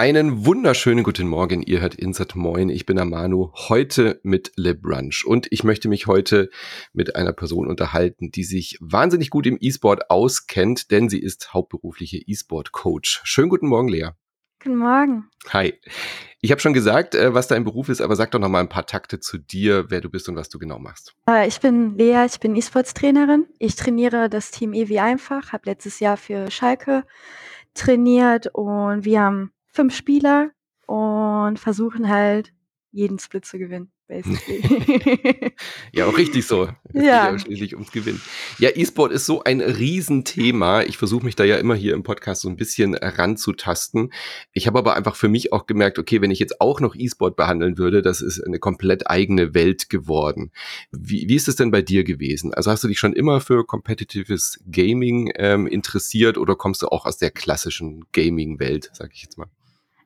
Einen wunderschönen guten Morgen. Ihr hört Insert Moin. Ich bin der Manu. Heute mit Le Brunch. Und ich möchte mich heute mit einer Person unterhalten, die sich wahnsinnig gut im E-Sport auskennt, denn sie ist hauptberufliche E-Sport Coach. Schönen guten Morgen, Lea. Guten Morgen. Hi. Ich habe schon gesagt, äh, was dein Beruf ist, aber sag doch noch mal ein paar Takte zu dir, wer du bist und was du genau machst. Äh, ich bin Lea, ich bin E-Sports-Trainerin. Ich trainiere das Team EWI einfach, habe letztes Jahr für Schalke trainiert und wir haben fünf Spieler und versuchen halt jeden Split zu gewinnen. basically. ja, auch richtig so. Es ja. geht ja schließlich ums Gewinnen. Ja, E-Sport ist so ein Riesenthema. Ich versuche mich da ja immer hier im Podcast so ein bisschen ranzutasten. Ich habe aber einfach für mich auch gemerkt, okay, wenn ich jetzt auch noch E-Sport behandeln würde, das ist eine komplett eigene Welt geworden. Wie, wie ist es denn bei dir gewesen? Also hast du dich schon immer für competitives Gaming ähm, interessiert oder kommst du auch aus der klassischen Gaming-Welt, sag ich jetzt mal?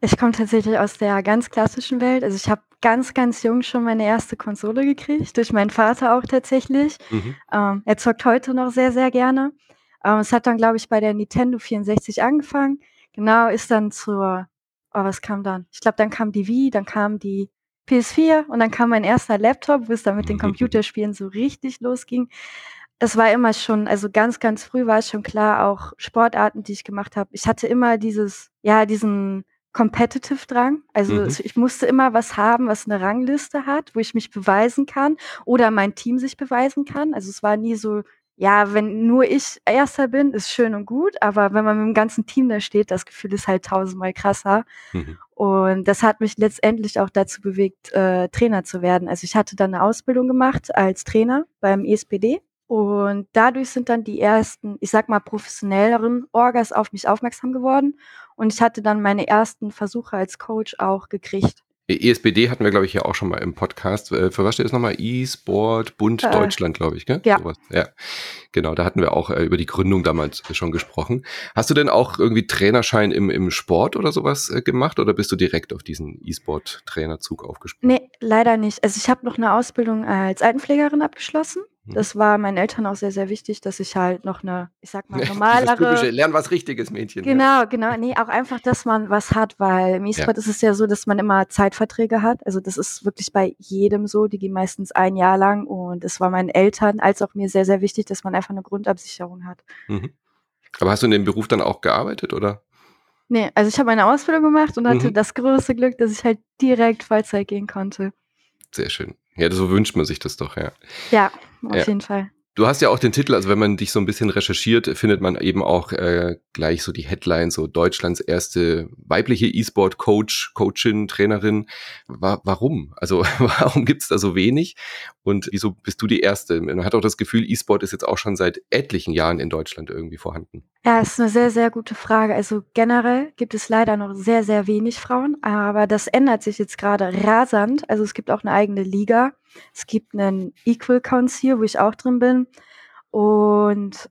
Ich komme tatsächlich aus der ganz klassischen Welt. Also ich habe ganz, ganz jung schon meine erste Konsole gekriegt, durch meinen Vater auch tatsächlich. Mhm. Ähm, er zockt heute noch sehr, sehr gerne. Ähm, es hat dann, glaube ich, bei der Nintendo 64 angefangen. Genau, ist dann zur, oh, was kam dann? Ich glaube, dann kam die Wii, dann kam die PS4 und dann kam mein erster Laptop, wo es dann mit den Computerspielen so richtig losging. Es war immer schon, also ganz, ganz früh war es schon klar, auch Sportarten, die ich gemacht habe. Ich hatte immer dieses, ja, diesen Competitive Drang. Also mhm. ich musste immer was haben, was eine Rangliste hat, wo ich mich beweisen kann oder mein Team sich beweisen kann. Also es war nie so, ja, wenn nur ich Erster bin, ist schön und gut, aber wenn man mit dem ganzen Team da steht, das Gefühl ist halt tausendmal krasser. Mhm. Und das hat mich letztendlich auch dazu bewegt, äh, Trainer zu werden. Also ich hatte dann eine Ausbildung gemacht als Trainer beim ESPD und dadurch sind dann die ersten, ich sag mal, professionelleren Orgas auf mich aufmerksam geworden. Und ich hatte dann meine ersten Versuche als Coach auch gekriegt. ESBD hatten wir, glaube ich, ja auch schon mal im Podcast. Äh, für was steht das nochmal? E-Sport Bund äh, Deutschland, glaube ich, gell? Ja. Sowas. ja. Genau, da hatten wir auch äh, über die Gründung damals schon gesprochen. Hast du denn auch irgendwie Trainerschein im, im Sport oder sowas äh, gemacht oder bist du direkt auf diesen E-Sport-Trainerzug aufgesprungen? Nee, leider nicht. Also ich habe noch eine Ausbildung als Altenpflegerin abgeschlossen. Das war meinen Eltern auch sehr, sehr wichtig, dass ich halt noch eine, ich sag mal, normalere. typische, lern was Richtiges, Mädchen. Genau, ja. genau. Nee, auch einfach, dass man was hat, weil im E-Sport ja. ist es ja so, dass man immer Zeitverträge hat. Also das ist wirklich bei jedem so. Die gehen meistens ein Jahr lang und es war meinen Eltern als auch mir sehr, sehr wichtig, dass man einfach eine Grundabsicherung hat. Mhm. Aber hast du in dem Beruf dann auch gearbeitet, oder? Nee, also ich habe eine Ausbildung gemacht und hatte mhm. das große Glück, dass ich halt direkt Vollzeit gehen konnte. Sehr schön. Ja, so wünscht man sich das doch, ja. Ja, auf ja. jeden Fall. Du hast ja auch den Titel, also wenn man dich so ein bisschen recherchiert, findet man eben auch äh, gleich so die Headline, so Deutschlands erste weibliche E-Sport-Coach, Coachin, Trainerin. Wa warum? Also warum gibt's da so wenig? Und wieso bist du die Erste? Man hat auch das Gefühl, E-Sport ist jetzt auch schon seit etlichen Jahren in Deutschland irgendwie vorhanden. Ja, ist eine sehr, sehr gute Frage. Also generell gibt es leider noch sehr, sehr wenig Frauen, aber das ändert sich jetzt gerade rasant. Also es gibt auch eine eigene Liga. Es gibt einen Equal Council, wo ich auch drin bin. Und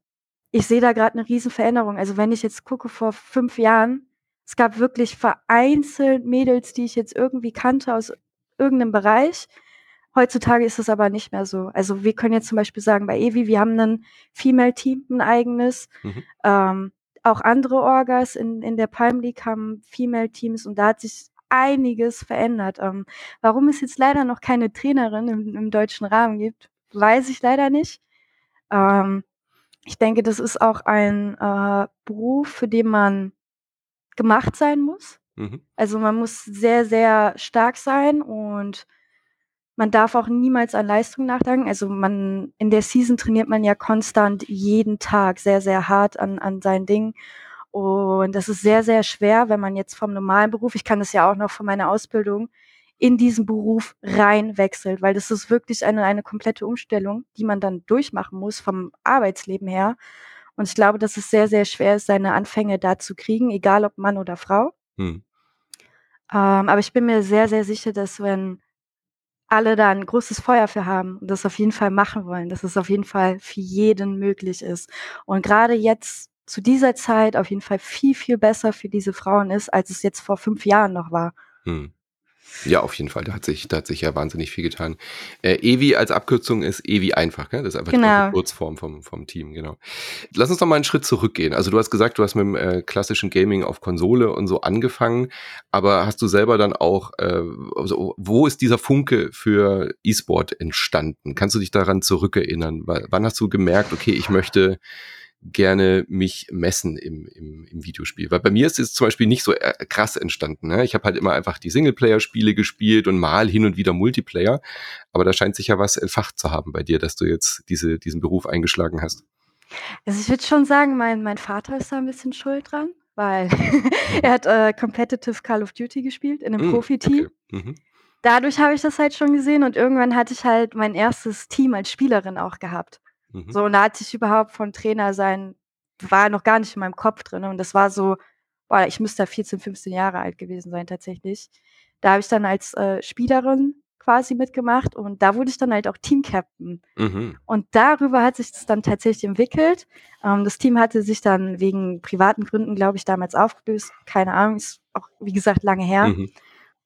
ich sehe da gerade eine riesen Veränderung. Also wenn ich jetzt gucke vor fünf Jahren, es gab wirklich vereinzelt Mädels, die ich jetzt irgendwie kannte aus irgendeinem Bereich. Heutzutage ist es aber nicht mehr so. Also wir können jetzt zum Beispiel sagen, bei Evi, wir haben ein Female-Team, ein eigenes. Mhm. Ähm, auch andere Orgas in, in der Palm League haben Female-Teams und da hat sich einiges verändert. Ähm, warum es jetzt leider noch keine Trainerin im, im deutschen Rahmen gibt, weiß ich leider nicht. Ähm, ich denke, das ist auch ein äh, Beruf, für den man gemacht sein muss. Mhm. Also man muss sehr, sehr stark sein und man darf auch niemals an Leistung nachdenken. Also man in der Season trainiert man ja konstant jeden Tag sehr, sehr hart an, an seinen Dingen. Und das ist sehr, sehr schwer, wenn man jetzt vom normalen Beruf, ich kann das ja auch noch von meiner Ausbildung, in diesen Beruf rein wechselt, weil das ist wirklich eine, eine komplette Umstellung, die man dann durchmachen muss vom Arbeitsleben her. Und ich glaube, dass es sehr, sehr schwer ist, seine Anfänge da zu kriegen, egal ob Mann oder Frau. Hm. Ähm, aber ich bin mir sehr, sehr sicher, dass wenn alle da ein großes Feuer für haben und das auf jeden Fall machen wollen, dass es auf jeden Fall für jeden möglich ist. Und gerade jetzt zu dieser Zeit auf jeden Fall viel, viel besser für diese Frauen ist, als es jetzt vor fünf Jahren noch war. Hm. Ja, auf jeden Fall. Da hat sich, da hat sich ja wahnsinnig viel getan. Äh, Evi als Abkürzung ist Evi einfach, gell? Das ist einfach Genau. die Kurzform vom, vom Team, genau. Lass uns noch mal einen Schritt zurückgehen. Also du hast gesagt, du hast mit dem äh, klassischen Gaming auf Konsole und so angefangen, aber hast du selber dann auch, äh, also, wo ist dieser Funke für E-Sport entstanden? Kannst du dich daran zurückerinnern? W wann hast du gemerkt, okay, ich möchte gerne mich messen im, im, im Videospiel. Weil bei mir ist es zum Beispiel nicht so äh, krass entstanden. Ne? Ich habe halt immer einfach die Singleplayer-Spiele gespielt und mal hin und wieder Multiplayer. Aber da scheint sich ja was entfacht zu haben bei dir, dass du jetzt diese, diesen Beruf eingeschlagen hast. Also ich würde schon sagen, mein, mein Vater ist da ein bisschen schuld dran, weil er hat äh, Competitive Call of Duty gespielt in einem Mm, Profiteam. okay. Mhm. Dadurch habe ich das halt schon gesehen und irgendwann hatte ich halt mein erstes Team als Spielerin auch gehabt. Mhm. So, und da hatte ich überhaupt von Trainer sein, war noch gar nicht in meinem Kopf drin. Und das war so, boah, ich müsste da 14, 15 Jahre alt gewesen sein tatsächlich. Da habe ich dann als äh, Spielerin quasi mitgemacht und da wurde ich dann halt auch Team-Captain. Mhm. Und darüber hat sich das dann tatsächlich entwickelt. Ähm, das Team hatte sich dann wegen privaten Gründen, glaube ich, damals aufgelöst. Keine Ahnung, ist auch, wie gesagt, lange her. Mhm.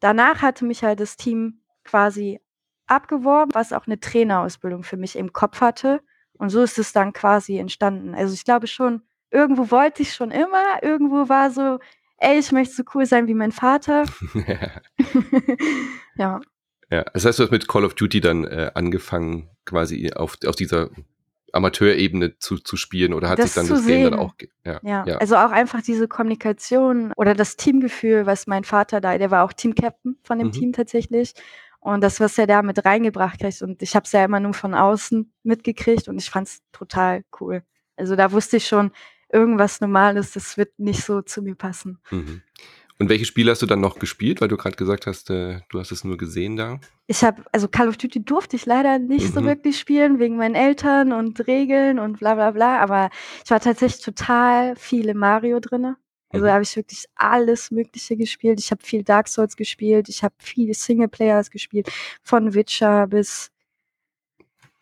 Danach hatte mich halt das Team quasi abgeworben, was auch eine Trainerausbildung für mich im Kopf hatte. Und so ist es dann quasi entstanden. Also ich glaube schon, irgendwo wollte ich schon immer, irgendwo war so, ey, ich möchte so cool sein wie mein Vater. ja. ja, das heißt, du hast mit Call of Duty dann äh, angefangen, quasi auf, auf dieser Amateurebene zu, zu spielen oder hat Das sich dann das Game dann sehen. auch ja, Ja, ja. also auch einfach diese Kommunikation oder das Teamgefühl, was mein Vater da, der war auch Team-Captain von dem Mhm. Team tatsächlich. Und das, was er da mit reingebracht hat, und ich habe es ja immer nur von außen mitgekriegt und ich fand es total cool. Also da wusste ich schon, irgendwas Normales, das wird nicht so zu mir passen. Mhm. Und welche Spiele hast du dann noch gespielt, weil du gerade gesagt hast, äh, du hast es nur gesehen da? Ich habe, also Call of Duty durfte ich leider nicht so Mhm. wirklich spielen, wegen meinen Eltern und Regeln und bla bla bla, aber ich war tatsächlich total viel im Mario drinne. Also Mhm. da habe ich wirklich alles Mögliche gespielt. Ich habe viel Dark Souls gespielt, ich habe viele Singleplayers gespielt, von Witcher bis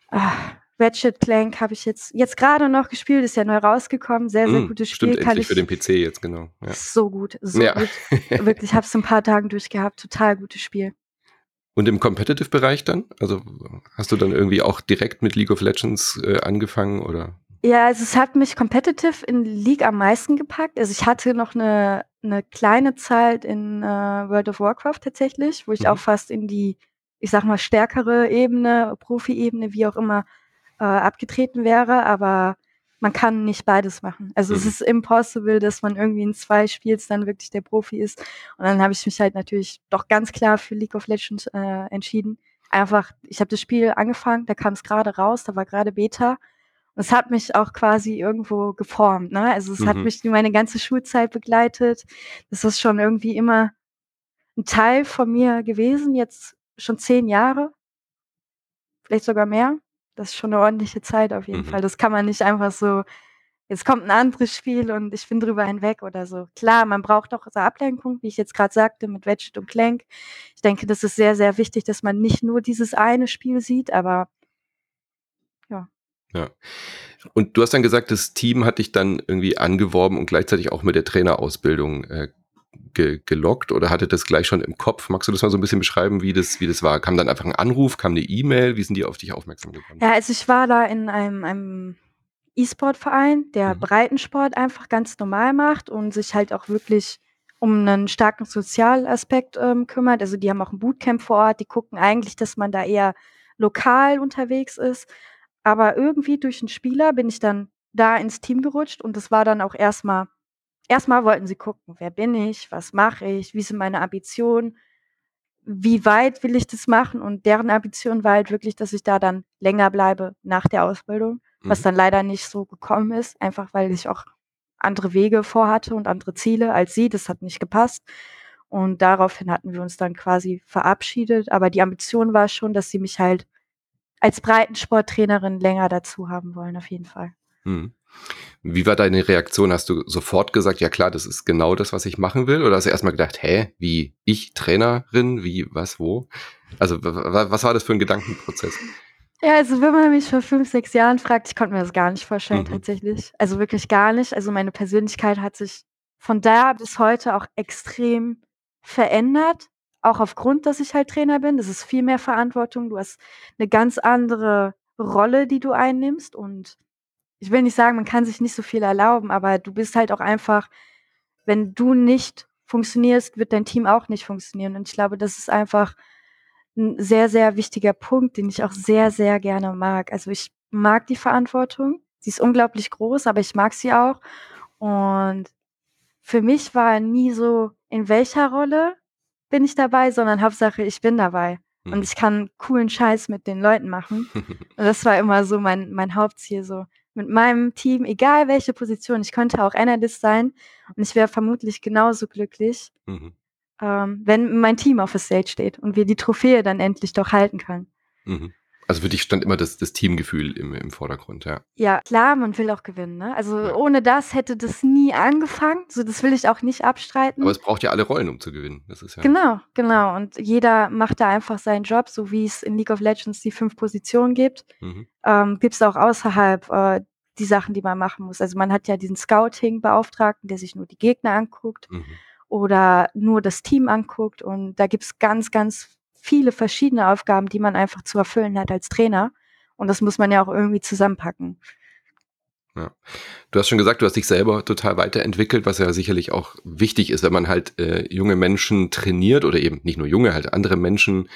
ah, Ratchet Clank habe ich jetzt jetzt gerade noch gespielt, ist ja neu rausgekommen, sehr, sehr Mm, gutes Spiel. Stimmt, Kann endlich ich, für den PC jetzt, genau. Ja. so gut, so Ja. gut. Wirklich, ich habe es ein paar Tagen durchgehabt, total gutes Spiel. Und im Competitive-Bereich dann? Also hast du dann irgendwie auch direkt mit League of Legends äh, angefangen oder? Ja, also es hat mich competitive in League am meisten gepackt. Also ich hatte noch eine, eine kleine Zeit in äh, World of Warcraft tatsächlich, wo ich Mhm. auch fast in die, ich sag mal, stärkere Ebene, Profi-Ebene, wie auch immer, äh, abgetreten wäre, aber man kann nicht beides machen. Also es Mhm. ist impossible, dass man irgendwie in zwei Spiels dann wirklich der Profi ist. Und dann habe ich mich halt natürlich doch ganz klar für League of Legends äh, entschieden. Einfach, ich habe das Spiel angefangen, da kam es gerade raus, da war gerade Beta. Es hat mich auch quasi irgendwo geformt. Ne? Also es hat Mhm. mich meine ganze Schulzeit begleitet. Das ist schon irgendwie immer ein Teil von mir gewesen, jetzt schon zehn Jahre, vielleicht sogar mehr. Das ist schon eine ordentliche Zeit auf jeden Mhm. Fall. Das kann man nicht einfach so, jetzt kommt ein anderes Spiel und ich bin drüber hinweg oder so. Klar, man braucht auch so Ablenkung, wie ich jetzt gerade sagte, mit Ratchet und Clank. Ich denke, das ist sehr, sehr wichtig, dass man nicht nur dieses eine Spiel sieht, aber ja. Und du hast dann gesagt, das Team hat dich dann irgendwie angeworben und gleichzeitig auch mit der Trainerausbildung äh, ge gelockt oder hatte das gleich schon im Kopf? Magst du das mal so ein bisschen beschreiben, wie das, wie das war? Kam dann einfach ein Anruf, kam eine E-Mail? Wie sind die auf dich aufmerksam geworden? Ja, also ich war da in einem, einem E-Sport-Verein, der Mhm. Breitensport einfach ganz normal macht und sich halt auch wirklich um einen starken Sozialaspekt ähm, kümmert. Also die haben auch ein Bootcamp vor Ort, die gucken eigentlich, dass man da eher lokal unterwegs ist. Aber irgendwie durch einen Spieler bin ich dann da ins Team gerutscht und das war dann auch erstmal, erstmal wollten sie gucken, wer bin ich, was mache ich, wie sind meine Ambitionen, wie weit will ich das machen und deren Ambition war halt wirklich, dass ich da dann länger bleibe nach der Ausbildung, was Mhm. dann leider nicht so gekommen ist, einfach weil ich auch andere Wege vorhatte und andere Ziele als sie. Das hat nicht gepasst. Und daraufhin hatten wir uns dann quasi verabschiedet. Aber die Ambition war schon, dass sie mich halt als Breitensporttrainerin länger dazu haben wollen, auf jeden Fall. Mhm. Wie war deine Reaktion? Hast du sofort gesagt, ja klar, das ist genau das, was ich machen will? Oder hast du erstmal gedacht, hä, wie ich Trainerin, wie, was, wo? Also was war das für ein Gedankenprozess? Ja, also wenn man mich vor fünf, sechs Jahren fragt, ich konnte mir das gar nicht vorstellen, Mhm. tatsächlich. Also wirklich gar nicht. Also meine Persönlichkeit hat sich von da bis heute auch extrem verändert. Auch aufgrund, dass ich halt Trainer bin. Das ist viel mehr Verantwortung. Du hast eine ganz andere Rolle, die du einnimmst und ich will nicht sagen, man kann sich nicht so viel erlauben, aber du bist halt auch einfach wenn du nicht funktionierst, wird dein Team auch nicht funktionieren und ich glaube, das ist einfach ein sehr, sehr wichtiger Punkt, den ich auch sehr, sehr gerne mag. Also, ich mag die Verantwortung. Sie ist unglaublich groß, aber ich mag sie auch und für mich war nie so, in welcher Rolle bin ich dabei, sondern Hauptsache, ich bin dabei und Mhm. ich kann coolen Scheiß mit den Leuten machen. Und das war immer so mein mein Hauptziel so. Mit meinem Team, egal welche Position, ich könnte auch Analyst sein und ich wäre vermutlich genauso glücklich, Mhm. ähm, wenn mein Team auf der Stage steht und wir die Trophäe dann endlich doch halten können. Mhm. Also für dich stand immer das, das Teamgefühl im, im Vordergrund, ja. Ja, klar, man will auch gewinnen, ne? Also Ja. ohne das hätte das nie angefangen. So, das will ich auch nicht abstreiten. Aber es braucht ja alle Rollen, um zu gewinnen. Das ist ja. Genau, genau. Und jeder macht da einfach seinen Job, so wie es in League of Legends die fünf Positionen gibt. Mhm. Ähm, gibt es auch außerhalb äh, die Sachen, die man machen muss. Also man hat ja diesen Scouting-Beauftragten, der sich nur die Gegner anguckt Mhm. oder nur das Team anguckt. Und da gibt es ganz, ganz viele verschiedene Aufgaben, die man einfach zu erfüllen hat als Trainer. Und das muss man ja auch irgendwie zusammenpacken. Ja. Du hast schon gesagt, du hast dich selber total weiterentwickelt, was ja sicherlich auch wichtig ist, wenn man halt äh, junge Menschen trainiert oder eben nicht nur junge, halt andere Menschen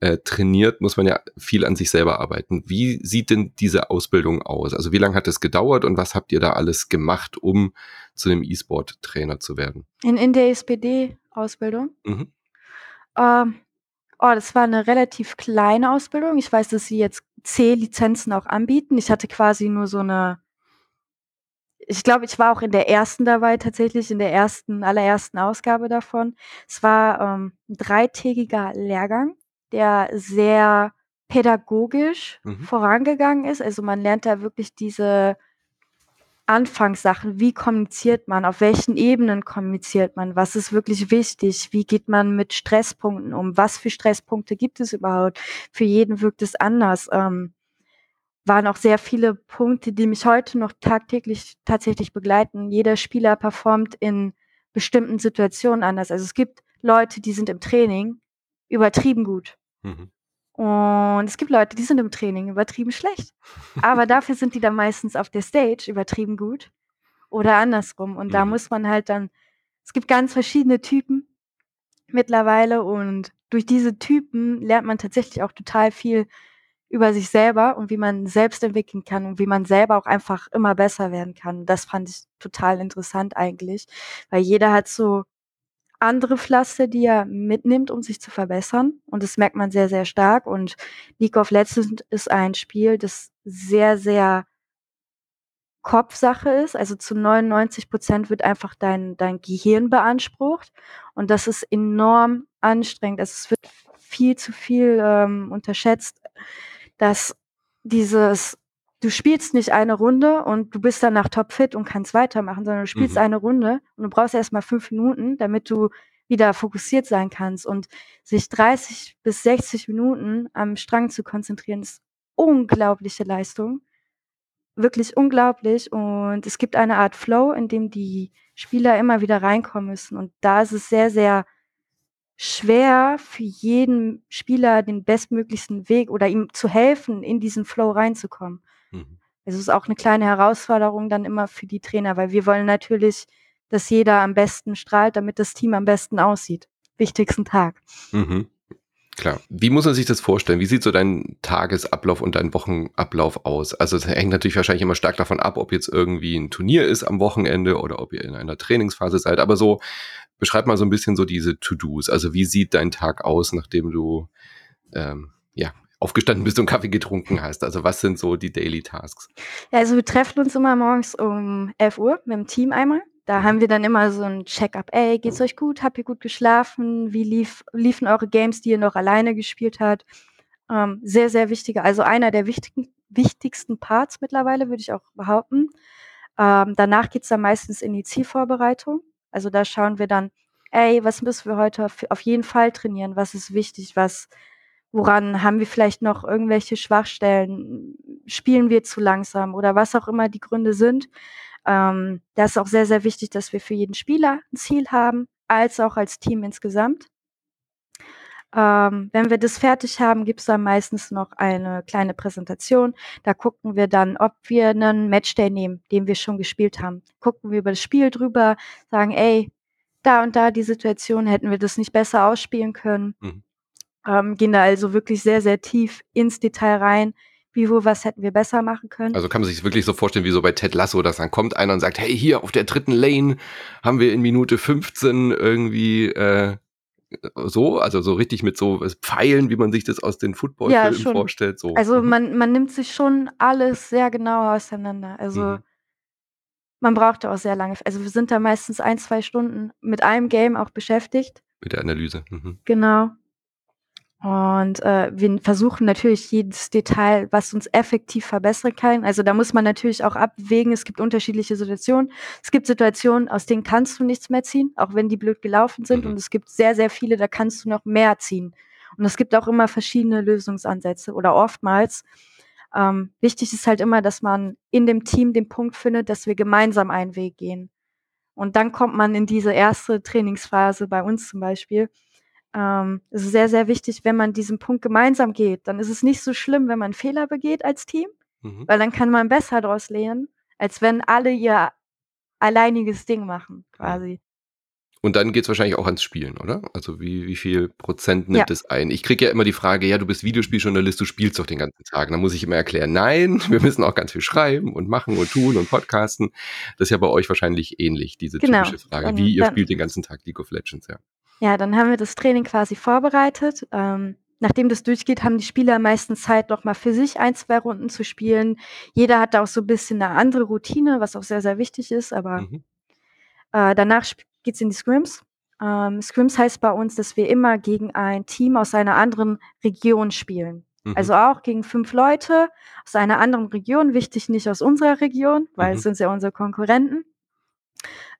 äh, trainiert, muss man ja viel an sich selber arbeiten. Wie sieht denn diese Ausbildung aus? Also wie lange hat es gedauert und was habt ihr da alles gemacht, um zu einem E-Sport-Trainer zu werden? In, in der SPD-Ausbildung? Mhm. Ähm, oh, das war eine relativ kleine Ausbildung. Ich weiß, dass sie jetzt C-Lizenzen auch anbieten. Ich hatte quasi nur so eine ich glaube, ich war auch in der ersten dabei tatsächlich, in der ersten allerersten Ausgabe davon. Es war, ähm, 'n dreitägiger Lehrgang, der sehr pädagogisch Mhm. vorangegangen ist. Also, man lernt da wirklich diese Anfangssachen. Wie kommuniziert man? Auf welchen Ebenen kommuniziert man? Was ist wirklich wichtig? Wie geht man mit Stresspunkten um? Was für Stresspunkte gibt es überhaupt? Für jeden wirkt es anders. Ähm, waren auch sehr viele Punkte, die mich heute noch tagtäglich tatsächlich begleiten. Jeder Spieler performt in bestimmten Situationen anders. Also, es gibt Leute, die sind im Training übertrieben gut. Mhm. Und es gibt Leute, die sind im Training übertrieben schlecht. Aber dafür sind die dann meistens auf der Stage übertrieben gut oder andersrum. Und da Mhm. muss man halt dann es gibt ganz verschiedene Typen mittlerweile und durch diese Typen lernt man tatsächlich auch total viel über sich selber und wie man selbst entwickeln kann und wie man selber auch einfach immer besser werden kann. Das fand ich total interessant eigentlich, weil jeder hat so andere Pflaster, die er mitnimmt, um sich zu verbessern und das merkt man sehr, sehr stark und League of Legends ist ein Spiel, das sehr, sehr Kopfsache ist. Also, zu 99% wird einfach dein dein Gehirn beansprucht und das ist enorm anstrengend. Also, es wird viel zu viel, ähm, unterschätzt, dass dieses du spielst nicht eine Runde und du bist danach topfit und kannst weitermachen, sondern du spielst Mhm. eine Runde und du brauchst erst mal 5 Minuten, damit du wieder fokussiert sein kannst und sich 30 bis 60 Minuten am Strang zu konzentrieren, ist unglaubliche Leistung. Wirklich unglaublich und es gibt eine Art Flow, in dem die Spieler immer wieder reinkommen müssen und da ist es sehr, sehr schwer für jeden Spieler den bestmöglichsten Weg oder ihm zu helfen, in diesen Flow reinzukommen. Mhm. Es ist auch 'ne kleine Herausforderung dann immer für die Trainer, weil wir wollen natürlich, dass jeder am besten strahlt, damit das Team am besten aussieht. Wichtigsten Tag. Mhm. Klar. Wie muss man sich das vorstellen? Wie sieht so dein Tagesablauf und dein Wochenablauf aus? Also, es hängt natürlich wahrscheinlich immer stark davon ab, ob jetzt irgendwie 'n Turnier ist am Wochenende oder ob ihr in einer Trainingsphase seid. Aber so beschreib mal so 'n bisschen so diese To-dos. Also, wie sieht dein Tag aus, nachdem du, ähm, ja, aufgestanden bist und Kaffee getrunken hast? Also, was sind so die Daily Tasks? Ja, also, wir treffen uns immer morgens um 11:00 mit'm Team einmal. Da haben wir dann immer so 'n Check-up: „Ey, geht's euch gut? Habt ihr gut geschlafen? Wie lief liefen eure Games, die ihr noch alleine gespielt habt?“ Ähm, sehr, sehr wichtige also, einer der wichtigen wichtigsten Parts mittlerweile, würde ich auch behaupten. Ähm, danach geht's dann meistens in die Zielvorbereitung. Also, da schauen wir dann: „Ey, was müssen wir heute auf auf jeden Fall trainieren? Was ist wichtig? Was woran haben wir vielleicht noch irgendwelche Schwachstellen? Spielen wir zu langsam?“ Oder was auch immer die Gründe sind. Ähm, da ist auch sehr, sehr wichtig, dass wir für jeden Spieler 'n Ziel haben, als auch als Team insgesamt. Ähm, wenn wir das fertig haben, gibt's dann meistens noch eine kleine Präsentation. Da gucken wir dann, ob wir einen Matchday nehmen, den wir schon gespielt haben. Gucken wir über das Spiel drüber, sagen: „Ey, da und da die Situation, hätten wir das nicht besser ausspielen können?“ Mhm. Ähm, gehen da also wirklich sehr, sehr tief ins Detail rein. Wie, wo, was hätten wir besser machen können? Also, kann man sich's wirklich so vorstellen wie so bei Ted Lasso, dass dann kommt einer und sagt: „Hey, hier auf der dritten Lane haben wir in Minute 15 irgendwie, äh“ so, also so richtig mit so Pfeilen, wie man sich das aus den Ja, Footballfilmen schon. vorstellt, so. Also, Mhm. man man nimmt sich schon alles sehr genau auseinander. Also Mhm. man braucht da auch sehr lange also, wir sind da meistens 1, 2 Stunden mit einem Game auch beschäftigt. Mit der Analyse, mhm. Genau. Und, äh, wir versuchen natürlich jedes Detail, was uns effektiv verbessern kann. Also, da muss man natürlich auch abwägen, es gibt unterschiedliche Situationen. Es gibt Situationen, aus denen kannst du nichts mehr ziehen, auch wenn die blöd gelaufen sind. Mhm. Und es gibt sehr, sehr viele, da kannst du noch mehr ziehen. Und es gibt auch immer verschiedene Lösungsansätze oder oftmals. Ähm, wichtig ist halt immer, dass man in dem Team den Punkt findet, dass wir gemeinsam einen Weg gehen. Und dann kommt man in diese erste Trainingsphase bei uns zum Beispiel. Ähm, es ist sehr, sehr wichtig, wenn man diesen Punkt gemeinsam geht, dann ist es nicht so schlimm, wenn man Fehler begeht als Team, Mhm. weil dann kann man besser draus lernen, als wenn alle ihr alleiniges Ding machen quasi. Und dann geht's wahrscheinlich auch ans Spielen, oder? Also, wie wie viel Prozent Ja. nimmt es ein? Ich kriege ja immer die Frage: „Ja, du bist Videospieljournalist, du spielst doch den ganzen Tag.“ Und dann muss ich immer erklären: „Nein, wir müssen auch ganz viel schreiben und machen und tun und podcasten.“ Das ist ja bei euch wahrscheinlich ähnlich, diese Genau. typische Frage. Wie ihr spielt den ganzen Tag League of Legends, ja. Ja, dann haben wir das Training quasi vorbereitet. Ähm, nachdem das durchgeht, haben die Spieler meistens Zeit, noch mal für sich 1, 2 Runden zu spielen. Jeder hat da auch so 'n bisschen 'ne andere Routine, was auch sehr, sehr wichtig ist, aber Mhm. äh, danach sp geht's in die Scrims. Ähm, Scrims heißt bei uns, dass wir immer gegen ein Team aus einer anderen Region spielen. Mhm. Also, auch gegen 5 Leute aus einer anderen Region, wichtig nicht aus unserer Region, weil Mhm. es sind ja unsere Konkurrenten.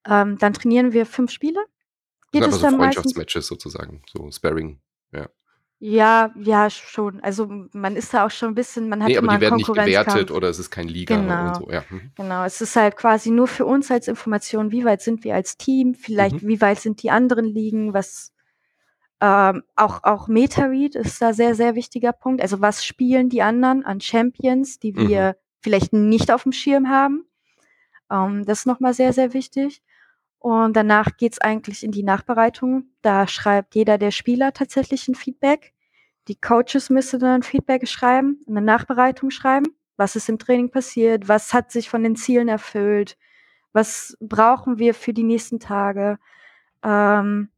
Ähm, dann trainieren wir 5 Spiele. Geht es so dann Freundschaftsmatches sozusagen, so Sparring, ja. Ja, ja, schon. Also, man ist da auch schon 'n bisschen man hat Ne, aber immer die werden nicht gewertet Konkurrenzkampf. oder es ist kein Liga und Genau. so, ja. Mhm. Genau. Es ist halt quasi nur für uns als Information, wie weit sind wir als Team, vielleicht Mhm. wie weit sind die anderen Ligen, was ähm, auch auch Meta-Read ist da sehr, sehr wichtiger Punkt. Also, was spielen die anderen an Champions, die Mhm. wir vielleicht nicht aufm Schirm haben? Ähm, das ist noch mal sehr, sehr wichtig. Und danach geht's eigentlich in die Nachbereitung. Da schreibt jeder der Spieler tatsächlich 'n Feedback. Die Coaches müssen dann Feedback schreiben, 'ne Nachbereitung schreiben. Was ist im Training passiert? Was hat sich von den Zielen erfüllt? Was brauchen wir für die nächsten Tage? Ähm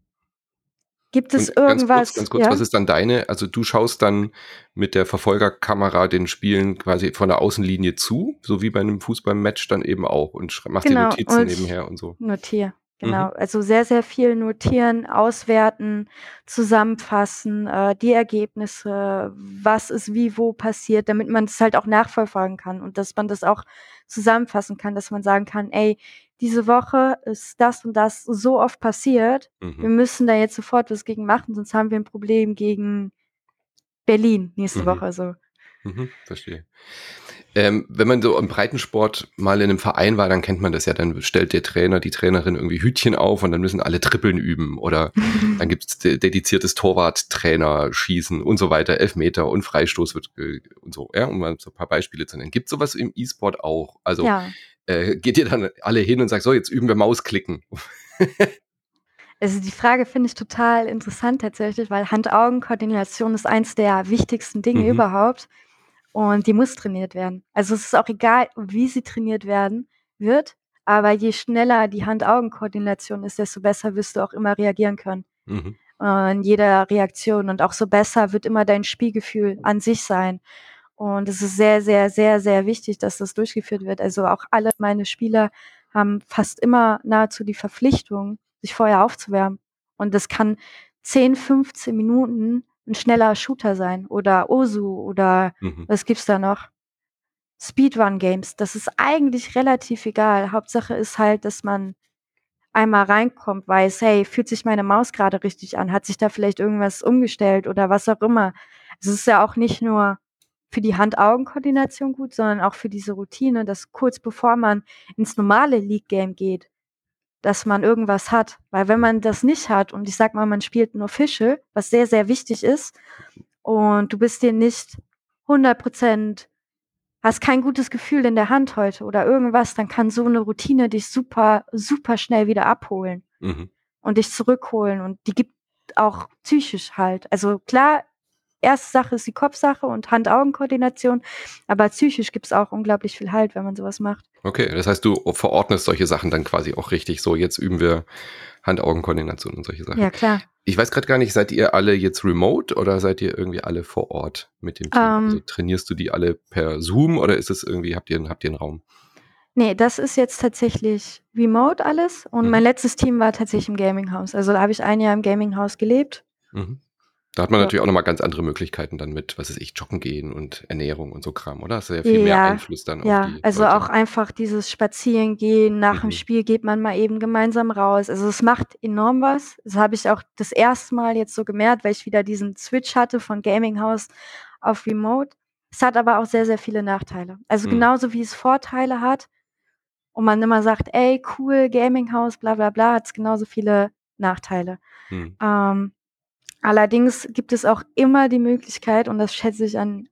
gibt es Und ganz kurz irgendwas ganz kurz, was ja? ist dann deine also, du schaust dann mit der Verfolgerkamera den Spielen quasi von der Außenlinie zu, so wie bei 'nem Fußballmatch dann eben auch und machst Genau, Notizen und ich nebenher und so? notiere, genau. Mhm. Also, sehr, sehr viel notieren, auswerten, zusammenfassen, äh, die Ergebnisse, was ist wie wo passiert, damit man's halt auch nachverfolgen kann und dass man das auch zusammenfassen kann, dass man sagen kann: „Ey, diese Woche ist das und das so oft passiert. Wir Mhm. müssen da jetzt sofort was gegen machen, sonst haben wir 'n Problem gegen Berlin nächste Mhm. Woche“, so. Mhm, verstehe. Ähm, wenn man so im Breitensport mal in 'nem Verein war, dann kennt man das ja. Dann stellt der Trainer, die Trainerin irgendwie Hütchen auf und dann müssen alle Trippeln üben oder dann gibt's de dediziertes Torwarttrainerschießen und so weiter. Elfmeter und Freistoß wird ge und so, ja, um mal so 'n paar Beispiele zu nennen. Gibt's so was im E-Sport auch? Also, Ja. äh, geht ihr dann alle hin und sagt: „So, jetzt üben wir Mausklicken?“ Also, die Frage finde ich total interessant tatsächlich, weil Hand-Augen-Koordination ist eins der wichtigsten Dinge Mhm. überhaupt und die muss trainiert werden. Also, es ist auch egal, wie sie trainiert werden wird, aber je schneller die Hand-Augen-Koordination ist, desto besser wirst du auch immer reagieren können, Mhm. in jeder Reaktion und auch so besser wird immer dein Spielgefühl an sich sein. Und es ist sehr, sehr, sehr, sehr wichtig, dass das durchgeführt wird. Also, auch alle meine Spieler haben fast immer nahezu die Verpflichtung, sich vorher aufzuwärmen. Und das kann 10, 15 Minuten 'n schneller Shooter sein oder Osu oder Mhm. was gibt's da noch? Speedrun-Games. Das ist eigentlich relativ egal. Hauptsache ist halt, dass man einmal reinkommt, weiß: „Hey, fühlt sich meine Maus grade richtig an? Hat sich da vielleicht irgendwas umgestellt?“ Oder was auch immer. Es ist ja auch nicht nur für die Hand-Augen-Koordination gut, sondern auch für diese Routine, dass kurz bevor man ins normale League-Game geht dass man irgendwas hat. Weil wenn man das nicht hat und ich sag mal, man spielt nur Fische, was sehr, sehr wichtig ist, und du bist dir nicht 100 Prozent, hast kein gutes Gefühl in der Hand heute oder irgendwas, dann kann so eine Routine dich super, super schnell wieder abholen mhm. und dich zurückholen und die gibt auch psychisch halt. Also klar, erste Sache ist die Kopfsache und Hand-Augen-Koordination, aber psychisch gibt es auch unglaublich viel Halt, wenn man sowas macht. Okay, das heißt, du verordnest solche Sachen dann quasi auch richtig. So, jetzt üben wir Hand-Augen-Koordination und solche Sachen. Ja, klar. Ich weiß gerade gar nicht, seid ihr alle jetzt remote oder seid ihr irgendwie alle vor Ort mit dem Team? Um, ähm. also trainierst du die alle per Zoom oder ist es irgendwie, habt ihr, habt ihr einen Raum? Nee, das ist jetzt tatsächlich remote alles und mhm. mein letztes Team war tatsächlich im Gaming House. Also da habe ich ein Jahr im Gaming House gelebt. Mhm. Da hat man ja. natürlich auch nochmal ganz andere Möglichkeiten dann mit, was weiß ich, joggen gehen und Ernährung und so Kram, oder? Das ist ja viel ja, mehr Einfluss dann ja, auf die also Leute. auch einfach dieses Spazierengehen, nach mhm. dem Spiel geht man mal eben gemeinsam raus. Also es macht enorm was. Das habe ich auch das erste Mal jetzt so gemerkt, weil ich wieder diesen Switch hatte von Gaming House auf Remote. Es hat aber auch sehr, sehr viele Nachteile. Also mhm. genauso wie es Vorteile hat und man immer sagt, ey, cool, Gaming House, bla bla bla, hat es genauso viele Nachteile. Mhm. Ähm, Allerdings gibt es auch immer die Möglichkeit, und das schätze ich an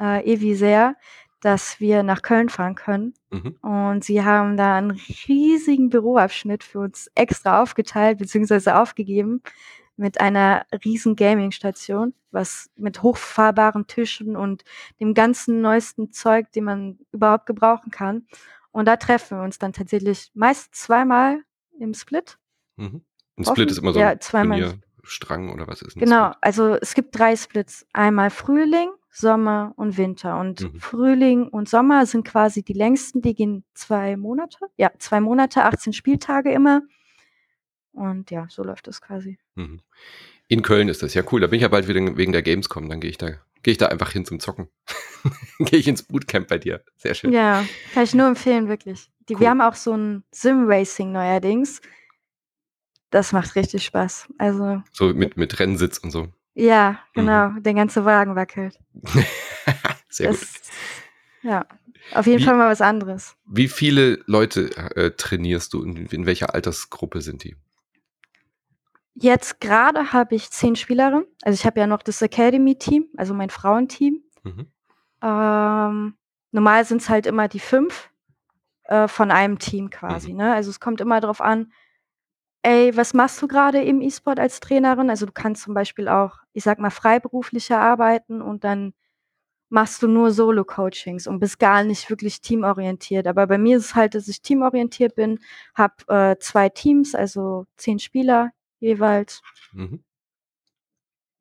äh, Evi sehr, dass wir nach Köln fahren können. Mhm. Und sie haben da einen riesigen Büroabschnitt für uns extra aufgeteilt bzw. aufgegeben mit einer riesen Gaming-Station, was mit hochfahrbaren Tischen und dem ganzen neuesten Zeug, den man überhaupt gebrauchen kann. Und da treffen wir uns dann tatsächlich meist zweimal im Split. Mhm. Ein Split ist immer so ja, zweimal. Turnier. Strang oder was ist ein Genau, Split? also es gibt drei Splits. Einmal Frühling, Sommer und Winter. Und mhm. Frühling und Sommer sind quasi die längsten, die gehen zwei Monate. Ja, zwei Monate, 18 Spieltage immer. Und ja, so läuft das quasi. Mhm. In Köln ist das ja cool. Da bin ich ja bald wieder wegen der Gamescom. Dann gehe ich da, gehe ich da einfach hin zum Zocken. gehe ich ins Bootcamp bei dir. Sehr schön. Ja, kann ich nur empfehlen, wirklich. Die, cool. Wir haben auch so ein Sim-Racing neuerdings das macht richtig Spaß. Also so mit mit Rennsitz und so. Ja, genau. Mhm. Der ganze Wagen wackelt. Sehr das, gut. Ja, auf jeden wie, Fall mal was anderes. Wie viele Leute äh, trainierst du und in welcher Altersgruppe sind die? Jetzt gerade habe ich zehn Spielerinnen. Also ich habe ja noch das Academy-Team, also mein Frauenteam. Mhm. Ähm, normal sind es halt immer die fünf äh, von einem Team quasi. Mhm. Ne? Also es kommt immer darauf an, Ey, was machst du gerade im E-Sport als Trainerin? Also, du kannst zum Beispiel auch, ich sag mal, freiberuflicher arbeiten und dann machst du nur Solo-Coachings und bist gar nicht wirklich teamorientiert. Aber bei mir ist es halt, dass ich teamorientiert bin, habe äh, 2 Teams, also zehn Spieler jeweils. Mhm.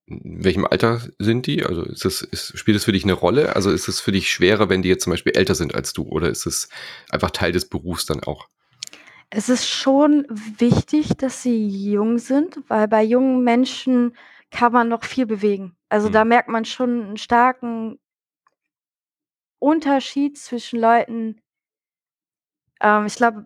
In welchem Alter sind die? Also ist das, ist, spielt es für dich eine Rolle? Also ist es für dich schwerer, wenn die jetzt zum Beispiel älter sind als du, oder ist es einfach Teil des Berufs dann auch? Es ist schon wichtig, dass sie jung sind, weil bei jungen Menschen kann man noch viel bewegen. Also, da mhm. merkt man schon einen starken Unterschied zwischen Leuten ähm, ich glaube,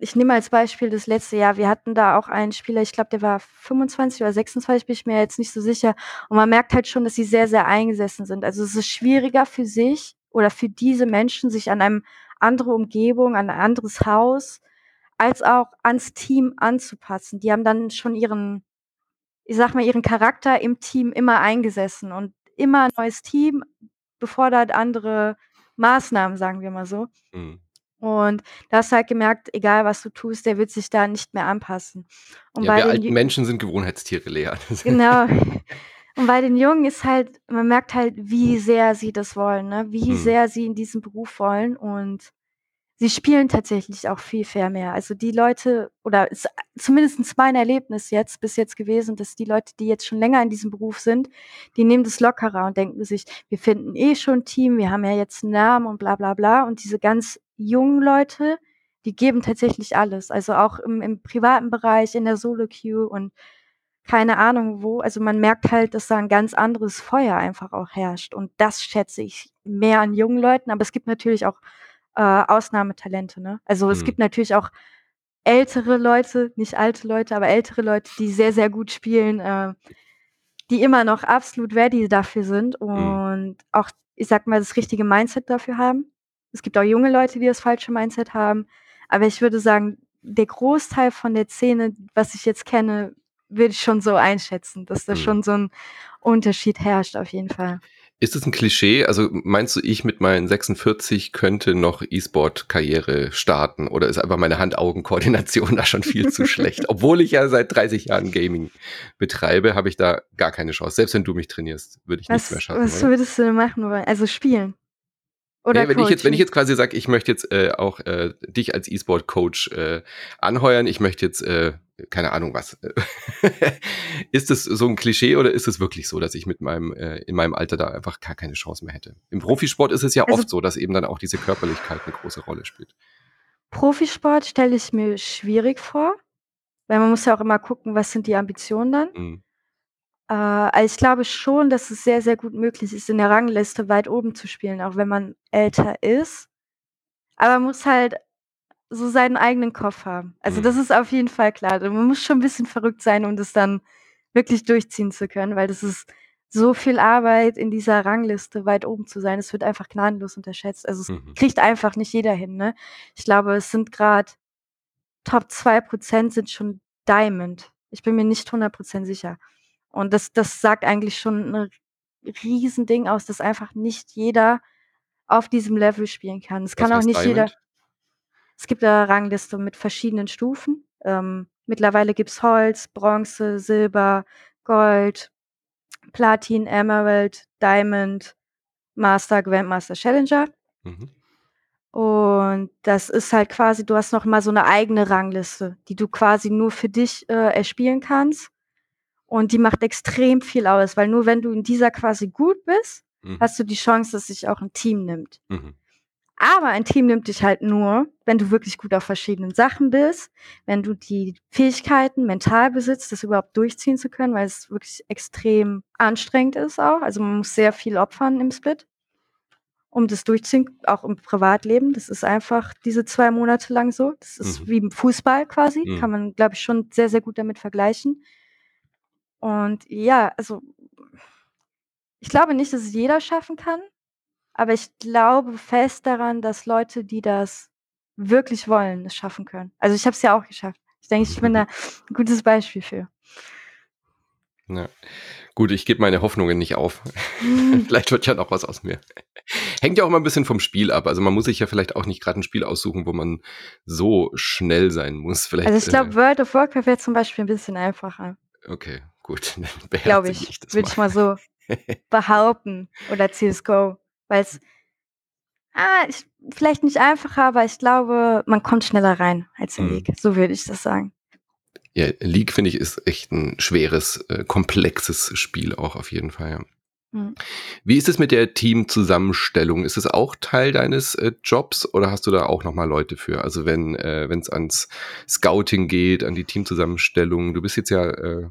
ich nehme als Beispiel das letzte Jahr. Wir hatten da auch einen Spieler, ich glaube, der war 25 oder 26, bin ich mir jetzt nicht so sicher. Und man merkt halt schon, dass sie sehr, sehr eingesessen sind. Also, es ist schwieriger für sich oder für diese Menschen, sich an einem andere Umgebung, an ein anderes Haus als auch ans Team anzupassen. Die haben dann schon ihren, ich sag mal, ihren Charakter im Team immer eingesessen und immer ein neues Team befordert andere Maßnahmen, sagen wir mal so. Mhm. Und da hast du halt gemerkt, egal was du tust, der wird sich da nicht mehr anpassen. Und ja, bei wir alten Menschen sind Gewohnheitstiere, Lea. Genau. Und bei den Jungen ist halt, man merkt halt, wie sehr sie das wollen, ne? wie hm. sehr sie in diesem Beruf wollen. Und sie spielen tatsächlich auch viel fair mehr. Also die Leute, oder ist zumindest mein Erlebnis jetzt, bis jetzt gewesen, dass die Leute, die jetzt schon länger in diesem Beruf sind, die nehmen das lockerer und denken sich, wir finden eh schon ein Team, wir haben ja jetzt einen Namen und bla bla bla. Und diese ganz jungen Leute, die geben tatsächlich alles. Also auch im, im privaten Bereich, in der Solo-Queue und keine Ahnung wo. Also man merkt halt, dass da ein ganz anderes Feuer einfach auch herrscht. Und das schätze ich mehr an jungen Leuten. Aber es gibt natürlich auch äh, Ausnahmetalente, ne? Also, es mhm. gibt natürlich auch ältere Leute, nicht alte Leute, aber ältere Leute, die sehr, sehr gut spielen, äh, die immer noch absolut ready dafür sind mhm. und mhm. auch, ich sag mal, das richtige Mindset dafür haben. Es gibt auch junge Leute, die das falsche Mindset haben, aber ich würde sagen, der Großteil von der Szene, was ich jetzt kenne, würde ich schon so einschätzen, dass da mhm. schon so ein Unterschied herrscht auf jeden Fall. Ist es ein Klischee? Also meinst du, ich mit meinen 46 könnte noch E-Sport-Karriere starten? Oder ist einfach meine Hand-Augen-Koordination da schon viel zu schlecht? Obwohl ich ja seit 30 Jahren Gaming betreibe, habe ich da gar keine Chance. Selbst wenn du mich trainierst, würde ich was, nichts mehr schaffen. Was oder? würdest du denn machen wollen? Also spielen? Oder nee, wenn, ich jetzt, wenn ich jetzt quasi sage, ich möchte jetzt äh, auch äh, dich als E-Sport-Coach äh, anheuern, ich möchte jetzt, äh, keine Ahnung was, ist es so ein Klischee oder ist es wirklich so, dass ich mit meinem, äh, in meinem Alter da einfach gar keine Chance mehr hätte? Im Profisport ist es ja also, oft so, dass eben dann auch diese Körperlichkeit eine große Rolle spielt. Profisport stelle ich mir schwierig vor, weil man muss ja auch immer gucken, was sind die Ambitionen dann. Mhm. Äh, also ich glaube schon, dass es sehr, sehr gut möglich ist, in der Rangliste weit oben zu spielen, auch wenn man älter ist. Aber man muss halt so seinen eigenen Kopf haben. Also, das mhm. ist auf jeden Fall klar. Man muss schon ein bisschen verrückt sein, um das dann wirklich durchziehen zu können, weil das ist so viel Arbeit, in dieser Rangliste weit oben zu sein. Es wird einfach gnadenlos unterschätzt. Also, es Mhm. kriegt einfach nicht jeder hin, ne? Ich glaube, es sind gerade Top 2% sind schon Diamond. Ich bin mir nicht 100% sicher. Und das das sagt eigentlich schon 'n Riesending aus, dass einfach nicht jeder auf diesem Level spielen kann. Es kann auch nicht jeder es gibt eine Rangliste mit verschiedenen Stufen. Ähm, mittlerweile gibt's Holz, Bronze, Silber, Gold, Platin, Emerald, Diamond, Master, Grandmaster, Challenger. Mhm. Und das ist halt quasi du hast noch mal so 'ne eigene Rangliste, die du quasi nur für dich, äh, erspielen kannst. Und die macht extrem viel aus, weil nur wenn du in dieser quasi gut bist, mhm. hast du die Chance, dass sich auch ein Team nimmt. Mhm. Aber ein Team nimmt dich halt nur, wenn du wirklich gut auf verschiedenen Sachen bist, wenn du die Fähigkeiten mental besitzt, das überhaupt durchziehen zu können, weil es wirklich extrem anstrengend ist auch. Also man muss sehr viel opfern im Split, um das durchziehen, auch im Privatleben. Das ist einfach diese zwei Monate lang so. Das ist mhm. wie im Fußball quasi, mhm. kann man, glaube ich, schon sehr, sehr gut damit vergleichen. Und ja, also ich glaube nicht, dass es jeder schaffen kann, aber ich glaube fest daran, dass Leute, die das wirklich wollen, es schaffen können. Also ich habe es ja auch geschafft. Ich denke, ich bin da ein gutes Beispiel für. Ja. Gut, ich gebe meine Hoffnungen nicht auf. Vielleicht wird ja noch was aus mir. Hängt ja auch immer ein bisschen vom Spiel ab. Also man muss sich ja vielleicht auch nicht gerade ein Spiel aussuchen, wo man so schnell sein muss. Vielleicht, also ich glaube, äh, World of Warcraft wäre zum Beispiel ein bisschen einfacher. Okay, gut. Glaube ich. ich Würde ich mal so behaupten. Oder CSGO. Weil es ah, ich, vielleicht nicht einfacher, aber ich glaube, man kommt schneller rein als in mhm. League. So würde ich das sagen. Ja, League finde ich ist echt ein schweres, äh, komplexes Spiel auch auf jeden Fall. Ja. Mhm. Wie ist es mit der Teamzusammenstellung? Ist es auch Teil deines äh, Jobs oder hast du da auch nochmal Leute für? Also wenn äh, es ans Scouting geht, an die Teamzusammenstellung, du bist jetzt ja äh,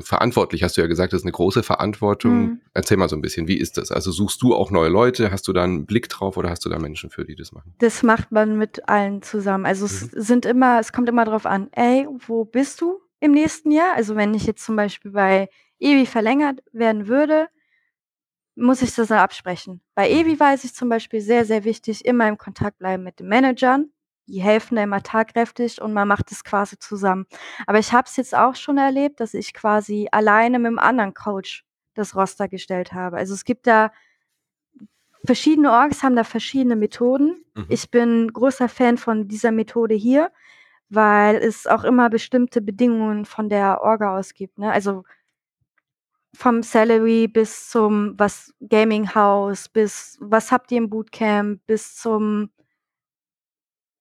verantwortlich, hast du ja gesagt, das ist eine große Verantwortung. Mhm. Erzähl mal so ein bisschen, wie ist das? Also suchst du auch neue Leute? Hast du da einen Blick drauf oder hast du da Menschen für, die das machen? Das macht man mit allen zusammen. Also mhm. es sind immer, es kommt immer darauf an, ey, wo bist du im nächsten Jahr? Also wenn ich jetzt zum Beispiel bei Ewi verlängert werden würde, muss ich das dann absprechen. Bei mhm. Ewi weiß ich zum Beispiel sehr, sehr wichtig, immer im Kontakt bleiben mit den Managern, die helfen da immer tatkräftig und man macht es quasi zusammen. Aber ich habe es jetzt auch schon erlebt, dass ich quasi alleine mit einem anderen Coach das Roster gestellt habe. Also es gibt da verschiedene Orgs haben da verschiedene Methoden. Mhm. Ich bin großer Fan von dieser Methode hier, weil es auch immer bestimmte Bedingungen von der Orga aus gibt. Ne? Also vom Salary bis zum was Gaming House, bis was habt ihr im Bootcamp, bis zum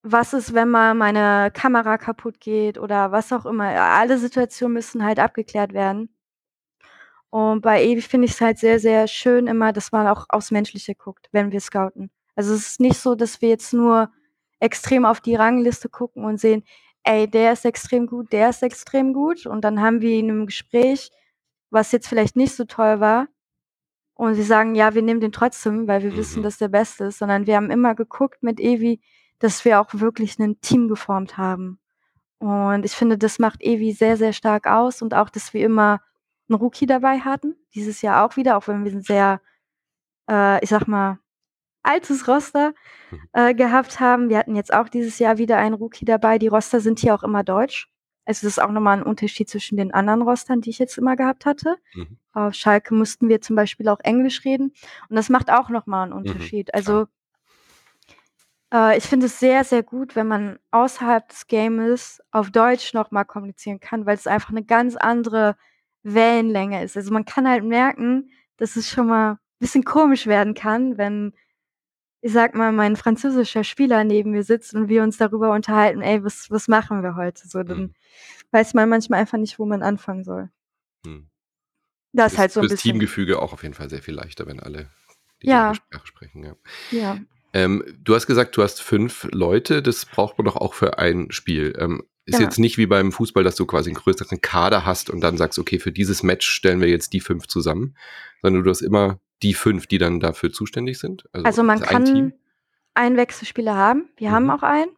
was ist, wenn mal meine Kamera kaputt geht oder was auch immer. Alle Situationen müssen halt abgeklärt werden. Und bei Ewi finde ich es halt sehr, sehr schön immer, dass man auch aufs Menschliche guckt, wenn wir scouten. Also es ist nicht so, dass wir jetzt nur extrem auf die Rangliste gucken und sehen, ey, der ist extrem gut, der ist extrem gut. Und dann haben wir in einem Gespräch, was jetzt vielleicht nicht so toll war, und sie sagen, ja, wir nehmen den trotzdem, weil wir mhm. wissen, dass der Beste ist, sondern wir haben immer geguckt mit Ewi, dass wir auch wirklich ein Team geformt haben. Und ich finde, das macht Evi sehr, sehr stark aus und auch, dass wir immer einen Rookie dabei hatten. Dieses Jahr auch wieder, auch wenn wir sehr, äh, ich sag mal, altes Roster mhm. äh, gehabt haben. Wir hatten jetzt auch dieses Jahr wieder einen Rookie dabei. Die Roster sind hier auch immer deutsch. Also das ist auch nochmal ein Unterschied zwischen den anderen Rostern, die ich jetzt immer gehabt hatte. Mhm. Auf Schalke mussten wir zum Beispiel auch Englisch reden. Und das macht auch nochmal einen mhm. Unterschied. Mhm. Also äh, ich finde es sehr, sehr gut, wenn man außerhalb des Games auf Deutsch nochmal kommunizieren kann, weil es einfach eine ganz andere Wellenlänge ist. Also man kann halt merken, dass es schon mal ein bisschen komisch werden kann, wenn ich sag mal, mein französischer Spieler neben mir sitzt und wir uns darüber unterhalten, ey, was, was machen wir heute? So, dann hm. weiß man manchmal einfach nicht, wo man anfangen soll. Hm. Das ist halt so ein bisschen. Teamgefüge auch auf jeden Fall sehr viel leichter, wenn alle die ja. Sprache sprechen. Ja. ja. Ähm, du hast gesagt, du hast fünf Leute. Das braucht man doch auch für ein Spiel. Ähm, ist ja. jetzt nicht wie beim Fußball, dass du quasi einen größeren Kader hast und dann sagst, okay, für dieses Match stellen wir jetzt die fünf zusammen, sondern du hast immer die fünf, die dann dafür zuständig sind? Also, also man kann ein einen Wechselspieler haben. Wir mhm. haben auch einen.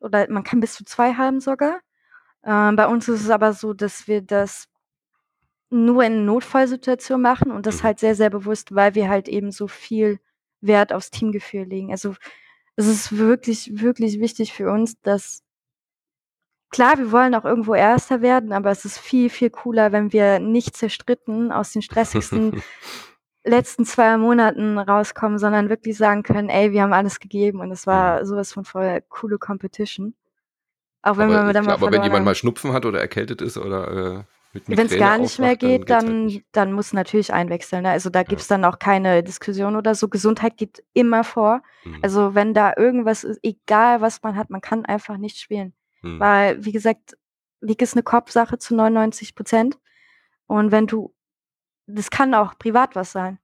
Oder man kann bis zu zwei haben sogar. Ähm, bei uns ist es aber so, dass wir das nur in Notfallsituationen machen und das mhm. halt sehr, sehr bewusst, weil wir halt eben so viel Wert aufs Teamgefühl legen. Also es ist wirklich, wirklich wichtig für uns, dass klar, wir wollen auch irgendwo Erster werden, aber es ist viel, viel cooler, wenn wir nicht zerstritten aus den stressigsten letzten zwei Monaten rauskommen, sondern wirklich sagen können, ey, wir haben alles gegeben und es war mhm. sowas von voll coole Competition. Auch wenn aber, man dann mal aber wenn jemand mal Schnupfen hat oder erkältet ist oder äh, wenn es gar nicht mehr geht, dann, dann, halt dann, muss natürlich einwechseln. Ne? Also da gibt es dann auch keine Diskussion oder so. Gesundheit geht immer vor. Mhm. Also wenn da irgendwas ist, egal was man hat, man kann einfach nicht spielen. Mhm. Weil, wie gesagt, League ist eine Kopfsache zu 99 Prozent. Und wenn du das kann auch privat was sein.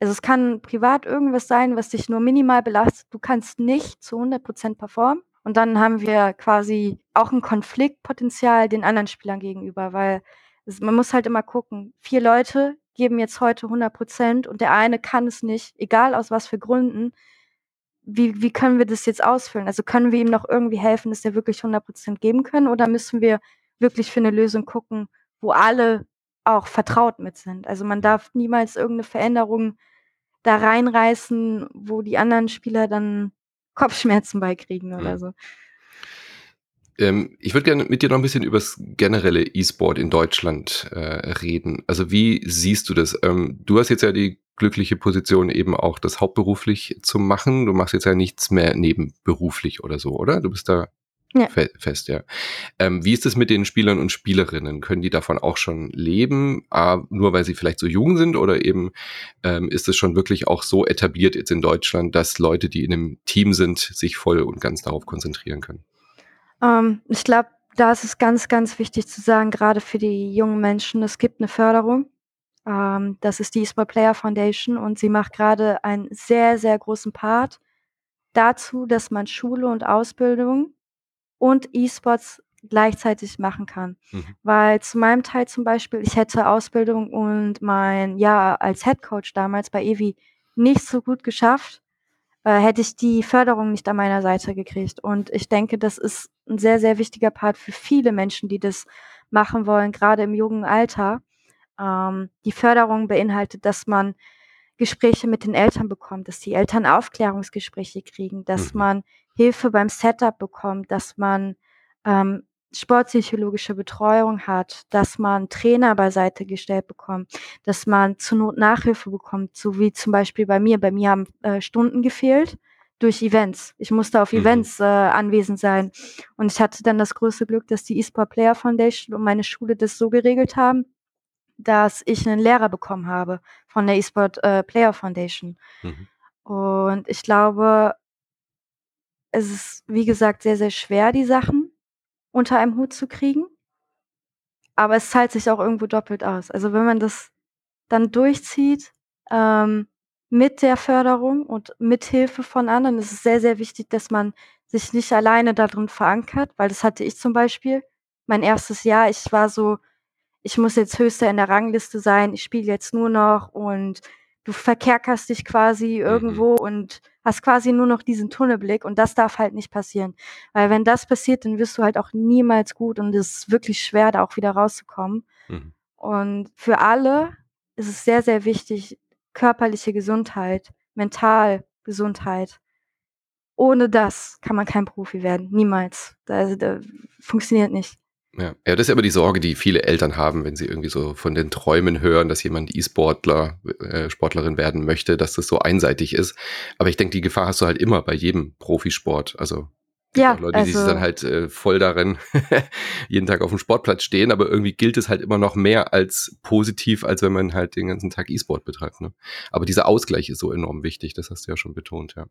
Also es kann privat irgendwas sein, was dich nur minimal belastet. Du kannst nicht zu 100% performen. Und dann haben wir quasi auch ein Konfliktpotenzial den anderen Spielern gegenüber, weil es, man muss halt immer gucken. Vier Leute geben jetzt heute 100% und der eine kann es nicht, egal aus was für Gründen. Wie, wie können wir das jetzt ausfüllen? Also können wir ihm noch irgendwie helfen, dass er wirklich 100% geben können oder müssen wir wirklich für eine Lösung gucken, wo alle auch vertraut mit sind. Also man darf niemals irgendeine Veränderung da reinreißen, wo die anderen Spieler dann Kopfschmerzen beikriegen oder mhm. so. Ähm, ich würde gerne mit dir noch ein bisschen über das generelle E-Sport in Deutschland äh, reden. Also wie siehst du das? Ähm, du hast jetzt ja die glückliche Position, eben auch das hauptberuflich zu machen. Du machst jetzt ja nichts mehr nebenberuflich oder so, oder? Du bist da ja. Fe fest, ja. Ähm, wie ist es mit den Spielern und Spielerinnen? Können die davon auch schon leben, äh, nur weil sie vielleicht so jung sind? Oder eben ähm, ist es schon wirklich auch so etabliert jetzt in Deutschland, dass Leute, die in einem Team sind, sich voll und ganz darauf konzentrieren können? Ähm, ich glaube, da ist es ganz, ganz wichtig zu sagen, gerade für die jungen Menschen, es gibt eine Förderung. Ähm, das ist die eSport Player Foundation und sie macht gerade einen sehr, sehr großen Part dazu, dass man Schule und Ausbildung und E-Sports gleichzeitig machen kann. Mhm. Weil zu meinem Teil zum Beispiel, ich hätte Ausbildung und mein Jahr als Head Coach damals bei Evi nicht so gut geschafft, äh, hätte ich die Förderung nicht an meiner Seite gekriegt. Und ich denke, das ist ein sehr, sehr wichtiger Part für viele Menschen, die das machen wollen, gerade im jungen Alter. Ähm, die Förderung beinhaltet, dass man Gespräche mit den Eltern bekommt, dass die Eltern Aufklärungsgespräche kriegen, dass mhm. man Hilfe beim Setup bekommt, dass man ähm, sportpsychologische Betreuung hat, dass man Trainer beiseite gestellt bekommt, dass man zur Not Nachhilfe bekommt, so wie zum Beispiel bei mir. Bei mir haben äh, Stunden gefehlt durch Events. Ich musste auf mhm. Events äh, anwesend sein. Und ich hatte dann das größte Glück, dass die eSport Player Foundation und meine Schule das so geregelt haben, dass ich einen Lehrer bekommen habe von der eSport äh, Player Foundation. Mhm. Und ich glaube, es ist, wie gesagt, sehr, sehr schwer, die Sachen unter einem Hut zu kriegen. Aber es zahlt sich auch irgendwo doppelt aus. Also wenn man das dann durchzieht, ähm, mit der Förderung und mit Hilfe von anderen, ist es sehr, sehr wichtig, dass man sich nicht alleine darin verankert, weil das hatte ich zum Beispiel. Mein erstes Jahr, ich war so, ich muss jetzt höchster in der Rangliste sein, ich spiele jetzt nur noch und du verkerkerst dich quasi mhm. irgendwo und hast quasi nur noch diesen Tunnelblick und das darf halt nicht passieren. Weil wenn das passiert, dann wirst du halt auch niemals gut und es ist wirklich schwer, da auch wieder rauszukommen. Mhm. Und für alle ist es sehr, sehr wichtig, körperliche Gesundheit, mental Gesundheit. Ohne das kann man kein Profi werden. Niemals. Das, das funktioniert nicht. Ja. ja, das ist aber die Sorge, die viele Eltern haben, wenn sie irgendwie so von den Träumen hören, dass jemand E-Sportler, äh, Sportlerin werden möchte, dass das so einseitig ist. Aber ich denke, die Gefahr hast du halt immer bei jedem Profisport. Also ja, Leute, also, die sich dann also halt äh, voll darin jeden Tag auf dem Sportplatz stehen, aber irgendwie gilt es halt immer noch mehr als positiv, als wenn man halt den ganzen Tag E-Sport betreibt. Ne? Aber dieser Ausgleich ist so enorm wichtig, das hast du ja schon betont, ja.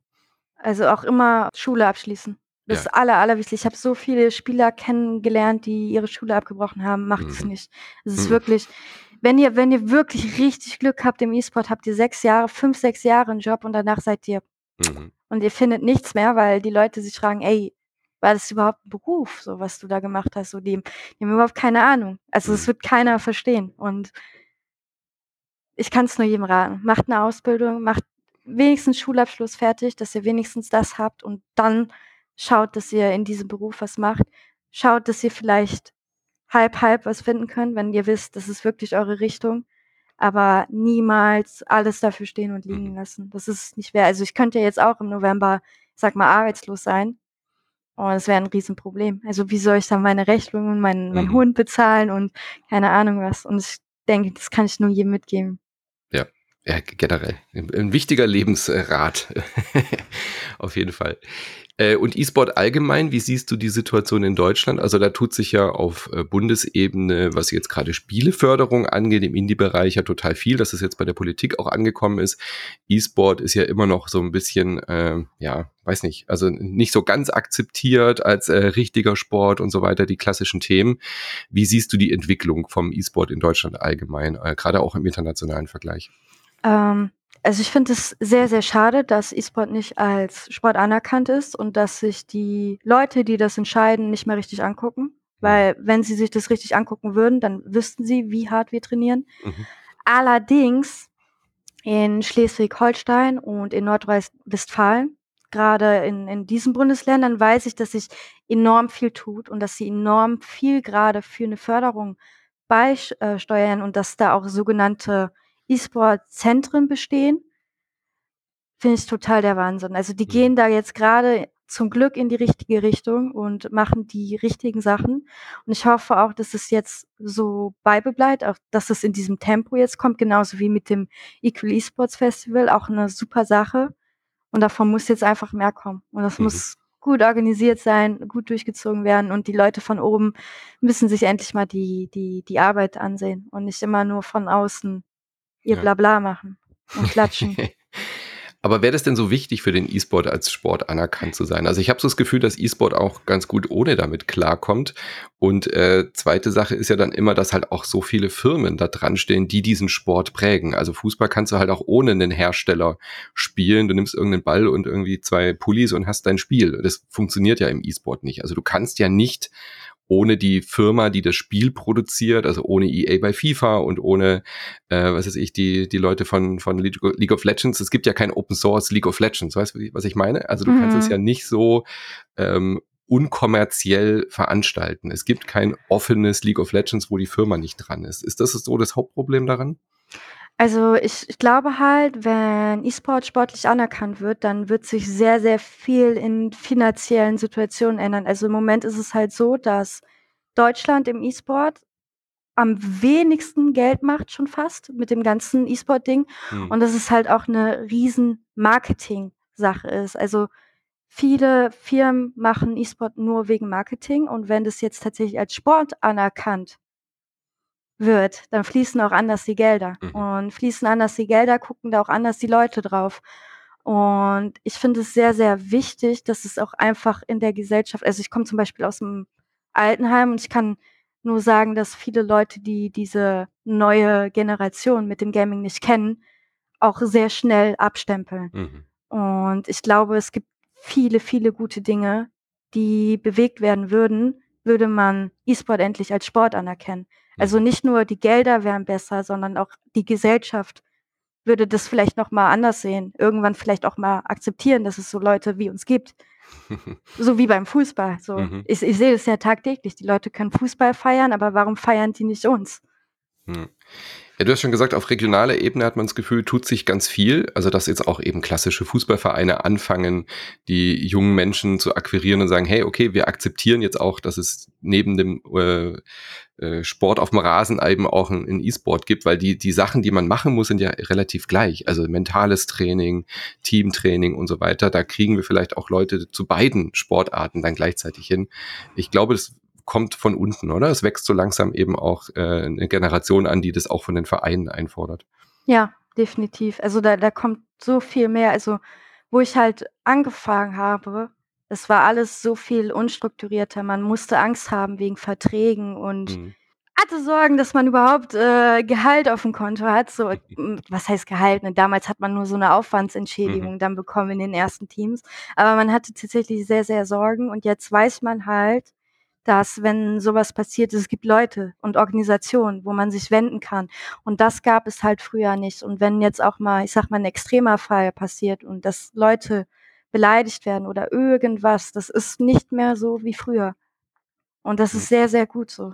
Also auch immer Schule abschließen. Das ja. aller, allerwichtigste. Ich habe so viele Spieler kennengelernt, die ihre Schule abgebrochen haben. Macht es mhm. nicht. Es ist mhm. wirklich, wenn ihr, wenn ihr wirklich richtig Glück habt im E-Sport, habt ihr sechs Jahre, fünf, sechs Jahre einen Job und danach seid ihr mhm. und ihr findet nichts mehr, weil die Leute sich fragen, ey, war das überhaupt ein Beruf, so was du da gemacht hast? So, die, die haben überhaupt keine Ahnung. Also es mhm. wird keiner verstehen. Und ich kann es nur jedem raten. Macht eine Ausbildung, macht wenigstens Schulabschluss fertig, dass ihr wenigstens das habt und dann schaut, dass ihr in diesem Beruf was macht. Schaut, dass ihr vielleicht halb, halb was finden könnt, wenn ihr wisst, das ist wirklich eure Richtung. Aber niemals alles dafür stehen und liegen mhm. lassen. Das ist nicht wert. Also ich könnte ja jetzt auch im November, sag mal, arbeitslos sein. Und das wäre ein Riesenproblem. Also wie soll ich dann meine Rechnungen, meinen, meinen mhm. Hund bezahlen und keine Ahnung was. Und ich denke, das kann ich nur jedem mitgeben. Ja, ja, generell. Ein wichtiger Lebensrat. Auf jeden Fall. Äh, und E-Sport allgemein, wie siehst du die Situation in Deutschland? Also da tut sich ja auf äh, Bundesebene, was jetzt gerade Spieleförderung angeht, im Indie-Bereich ja total viel, dass es jetzt bei der Politik auch angekommen ist. E-Sport ist ja immer noch so ein bisschen, äh, ja, weiß nicht, also nicht so ganz akzeptiert als äh, richtiger Sport und so weiter, die klassischen Themen. Wie siehst du die Entwicklung vom E-Sport in Deutschland allgemein, äh, gerade auch im internationalen Vergleich? Ähm, also ich finde es sehr, sehr schade, dass E-Sport nicht als Sport anerkannt ist und dass sich die Leute, die das entscheiden, nicht mehr richtig angucken. Mhm. Weil wenn sie sich das richtig angucken würden, dann wüssten sie, wie hart wir trainieren. Mhm. Allerdings in Schleswig-Holstein und in Nordrhein-Westfalen, gerade in, in diesen Bundesländern, weiß ich, dass sich enorm viel tut und dass sie enorm viel gerade für eine Förderung beisteuern und dass da auch sogenannte E-Sport-Zentren bestehen, finde ich total der Wahnsinn. Also die mhm. gehen da jetzt gerade zum Glück in die richtige Richtung und machen die richtigen Sachen. Und ich hoffe auch, dass es jetzt so beibleibt, auch dass es in diesem Tempo jetzt kommt, genauso wie mit dem Equal Esports Festival, auch eine super Sache. Und davon muss jetzt einfach mehr kommen. Und das mhm. muss gut organisiert sein, gut durchgezogen werden und die Leute von oben müssen sich endlich mal die, die, die Arbeit ansehen und nicht immer nur von außen ihr ja. Blabla machen und klatschen. Aber wäre das denn so wichtig für den E-Sport als Sport anerkannt zu sein? Also ich habe so das Gefühl, dass E-Sport auch ganz gut ohne damit klarkommt. Und äh, zweite Sache ist ja dann immer, dass halt auch so viele Firmen da dran stehen, die diesen Sport prägen. Also Fußball kannst du halt auch ohne einen Hersteller spielen. Du nimmst irgendeinen Ball und irgendwie zwei Pullis und hast dein Spiel. Das funktioniert ja im E-Sport nicht. Also du kannst ja nicht ohne die Firma, die das Spiel produziert, also ohne EA bei FIFA und ohne, äh, was weiß ich, die, die Leute von, von League of Legends. Es gibt ja kein Open Source League of Legends, weißt du, was ich meine? Also du mhm. kannst es mhm. ja nicht so ähm, unkommerziell veranstalten. Es gibt kein offenes League of Legends, wo die Firma nicht dran ist. Ist das so das Hauptproblem daran? Also ich, ich glaube halt, wenn E-Sport sportlich anerkannt wird, dann wird sich sehr, sehr viel in finanziellen Situationen ändern. Also im Moment ist es halt so, dass Deutschland im E-Sport am wenigsten Geld macht schon fast mit dem ganzen E-Sport-Ding. Hm. Und dass es halt auch eine riesen Marketing-Sache ist. Also viele Firmen machen E-Sport nur wegen Marketing. Und wenn das jetzt tatsächlich als Sport anerkannt wird, dann fließen auch anders die Gelder. Mhm. Und fließen anders die Gelder, gucken da auch anders die Leute drauf. Und ich finde es sehr, sehr wichtig, dass es auch einfach in der Gesellschaft, also ich komme zum Beispiel aus dem Altenheim und ich kann nur sagen, dass viele Leute, die diese neue Generation mit dem Gaming nicht kennen, auch sehr schnell abstempeln. Mhm. Und ich glaube, es gibt viele, viele gute Dinge, die bewegt werden würden, würde man E-Sport endlich als Sport anerkennen. Also nicht nur die Gelder wären besser, sondern auch die Gesellschaft würde das vielleicht noch mal anders sehen. Irgendwann vielleicht auch mal akzeptieren, dass es so Leute wie uns gibt. so wie beim Fußball. So. Mhm. Ich, ich sehe das ja tagtäglich. Die Leute können Fußball feiern, aber warum feiern die nicht uns? Mhm. Ja, du hast schon gesagt, auf regionaler Ebene hat man das Gefühl, tut sich ganz viel. Also, dass jetzt auch eben klassische Fußballvereine anfangen, die jungen Menschen zu akquirieren und sagen, hey, okay, wir akzeptieren jetzt auch, dass es neben dem äh, äh, Sport auf dem Rasen eben auch ein E-Sport gibt, weil die, die Sachen, die man machen muss, sind ja relativ gleich. Also mentales Training, Teamtraining und so weiter. Da kriegen wir vielleicht auch Leute zu beiden Sportarten dann gleichzeitig hin. Ich glaube, das kommt von unten, oder? Es wächst so langsam eben auch äh, eine Generation an, die das auch von den Vereinen einfordert. Ja, definitiv. Also da, da kommt so viel mehr. Also wo ich halt angefangen habe, es war alles so viel unstrukturierter. Man musste Angst haben wegen Verträgen und mhm. hatte Sorgen, dass man überhaupt äh, Gehalt auf dem Konto hat. So, was heißt Gehalt? Ne? Damals hat man nur so eine Aufwandsentschädigung mhm. dann bekommen in den ersten Teams. Aber man hatte tatsächlich sehr, sehr Sorgen und jetzt weiß man halt, dass, wenn sowas passiert, es gibt Leute und Organisationen, wo man sich wenden kann. Und das gab es halt früher nicht. Und wenn jetzt auch mal, ich sag mal, ein extremer Fall passiert und dass Leute beleidigt werden oder irgendwas, das ist nicht mehr so wie früher. Und das ist sehr, sehr gut so.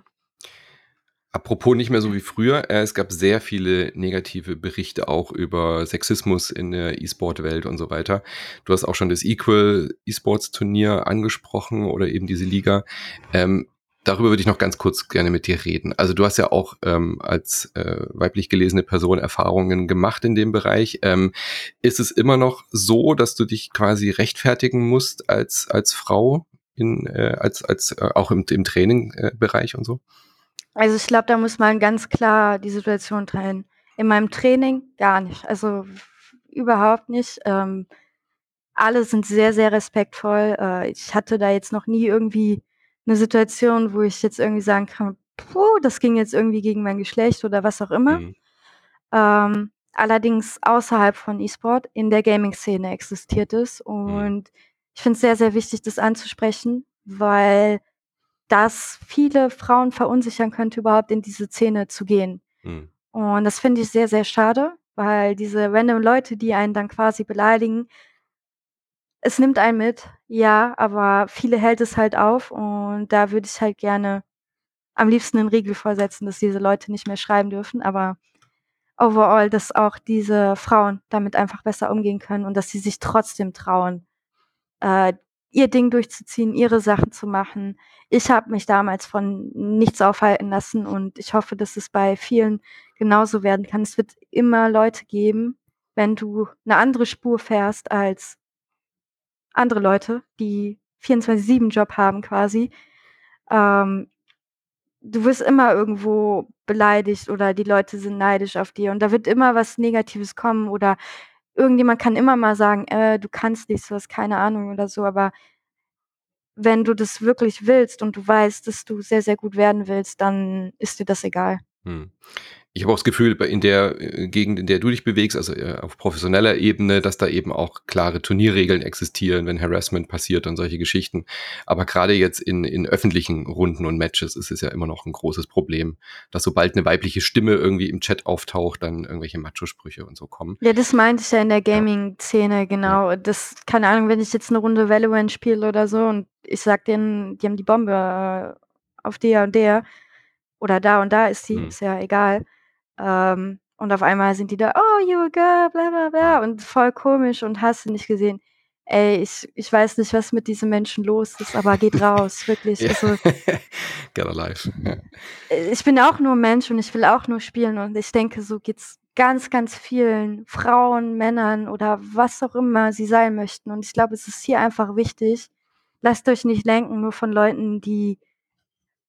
Apropos nicht mehr so wie früher, äh, es gab sehr viele negative Berichte auch über Sexismus in der E-Sport-Welt und so weiter. Du hast auch schon das Equal E-Sports-Turnier angesprochen oder eben diese Liga. Ähm, darüber würde ich noch ganz kurz gerne mit dir reden. Also du hast ja auch ähm, als äh, weiblich gelesene Person Erfahrungen gemacht in dem Bereich. Ähm, ist es immer noch so, dass du dich quasi rechtfertigen musst als als Frau in äh, als als äh, auch im, im Trainingbereich äh, und so? Also ich glaube, da muss man ganz klar die Situation teilen. In meinem Training gar nicht. Also überhaupt nicht. Ähm, alle sind sehr, sehr respektvoll. Äh, ich hatte da jetzt noch nie irgendwie eine Situation, wo ich jetzt irgendwie sagen kann, puh, das ging jetzt irgendwie gegen mein Geschlecht oder was auch immer. Mhm. Ähm, allerdings außerhalb von E-Sport in der Gaming-Szene existiert es. Mhm. Und mhm. ich finde es sehr, sehr wichtig, das anzusprechen, weil das viele Frauen verunsichern könnte, überhaupt in diese Szene zu gehen. Mhm. Und das finde ich sehr, sehr schade, weil diese random Leute, die einen dann quasi beleidigen, es nimmt einen mit, ja, aber viele hält es halt auf und da würde ich halt gerne am liebsten einen Riegel vorsetzen, dass diese Leute nicht mehr schreiben dürfen, aber overall, dass auch diese Frauen damit einfach besser umgehen können und dass sie sich trotzdem trauen, äh, ihr Ding durchzuziehen, ihre Sachen zu machen. Ich habe mich damals von nichts aufhalten lassen und ich hoffe, dass es bei vielen genauso werden kann. Es wird immer Leute geben, wenn du eine andere Spur fährst als andere Leute, die 24-7-Job haben quasi. Ähm, du wirst immer irgendwo beleidigt oder die Leute sind neidisch auf dir und da wird immer was Negatives kommen oder irgendjemand kann immer mal sagen, äh, du kannst nicht, du hast keine Ahnung oder so, aber wenn du das wirklich willst und du weißt, dass du sehr, sehr gut werden willst, dann ist dir das egal. Hm. Ich habe auch das Gefühl, in der äh, Gegend, in der du dich bewegst, also äh, auf professioneller Ebene, dass da eben auch klare Turnierregeln existieren, wenn Harassment passiert und solche Geschichten. Aber gerade jetzt in, in öffentlichen Runden und Matches ist es ja immer noch ein großes Problem, dass sobald eine weibliche Stimme irgendwie im Chat auftaucht, dann irgendwelche Macho-Sprüche und so kommen. Ja, das meinte ich ja in der Gaming-Szene, genau. Ja. Das, keine Ahnung, wenn ich jetzt eine Runde Valorant spiele oder so und ich sag denen, die haben die Bombe äh, auf der und der oder da und da ist die, hm. ist ja egal ähm, und auf einmal sind die da, oh, you a girl, bla bla bla. Und voll komisch und hast du nicht gesehen. Ey, ich, ich weiß nicht, was mit diesen Menschen los ist, aber geht raus, wirklich. Ja. Also, Get alive. Ich bin auch nur Mensch und ich will auch nur spielen und ich denke, so geht's ganz, ganz vielen Frauen, Männern oder was auch immer sie sein möchten. Und ich glaube, es ist hier einfach wichtig, lasst euch nicht lenken, nur von Leuten, die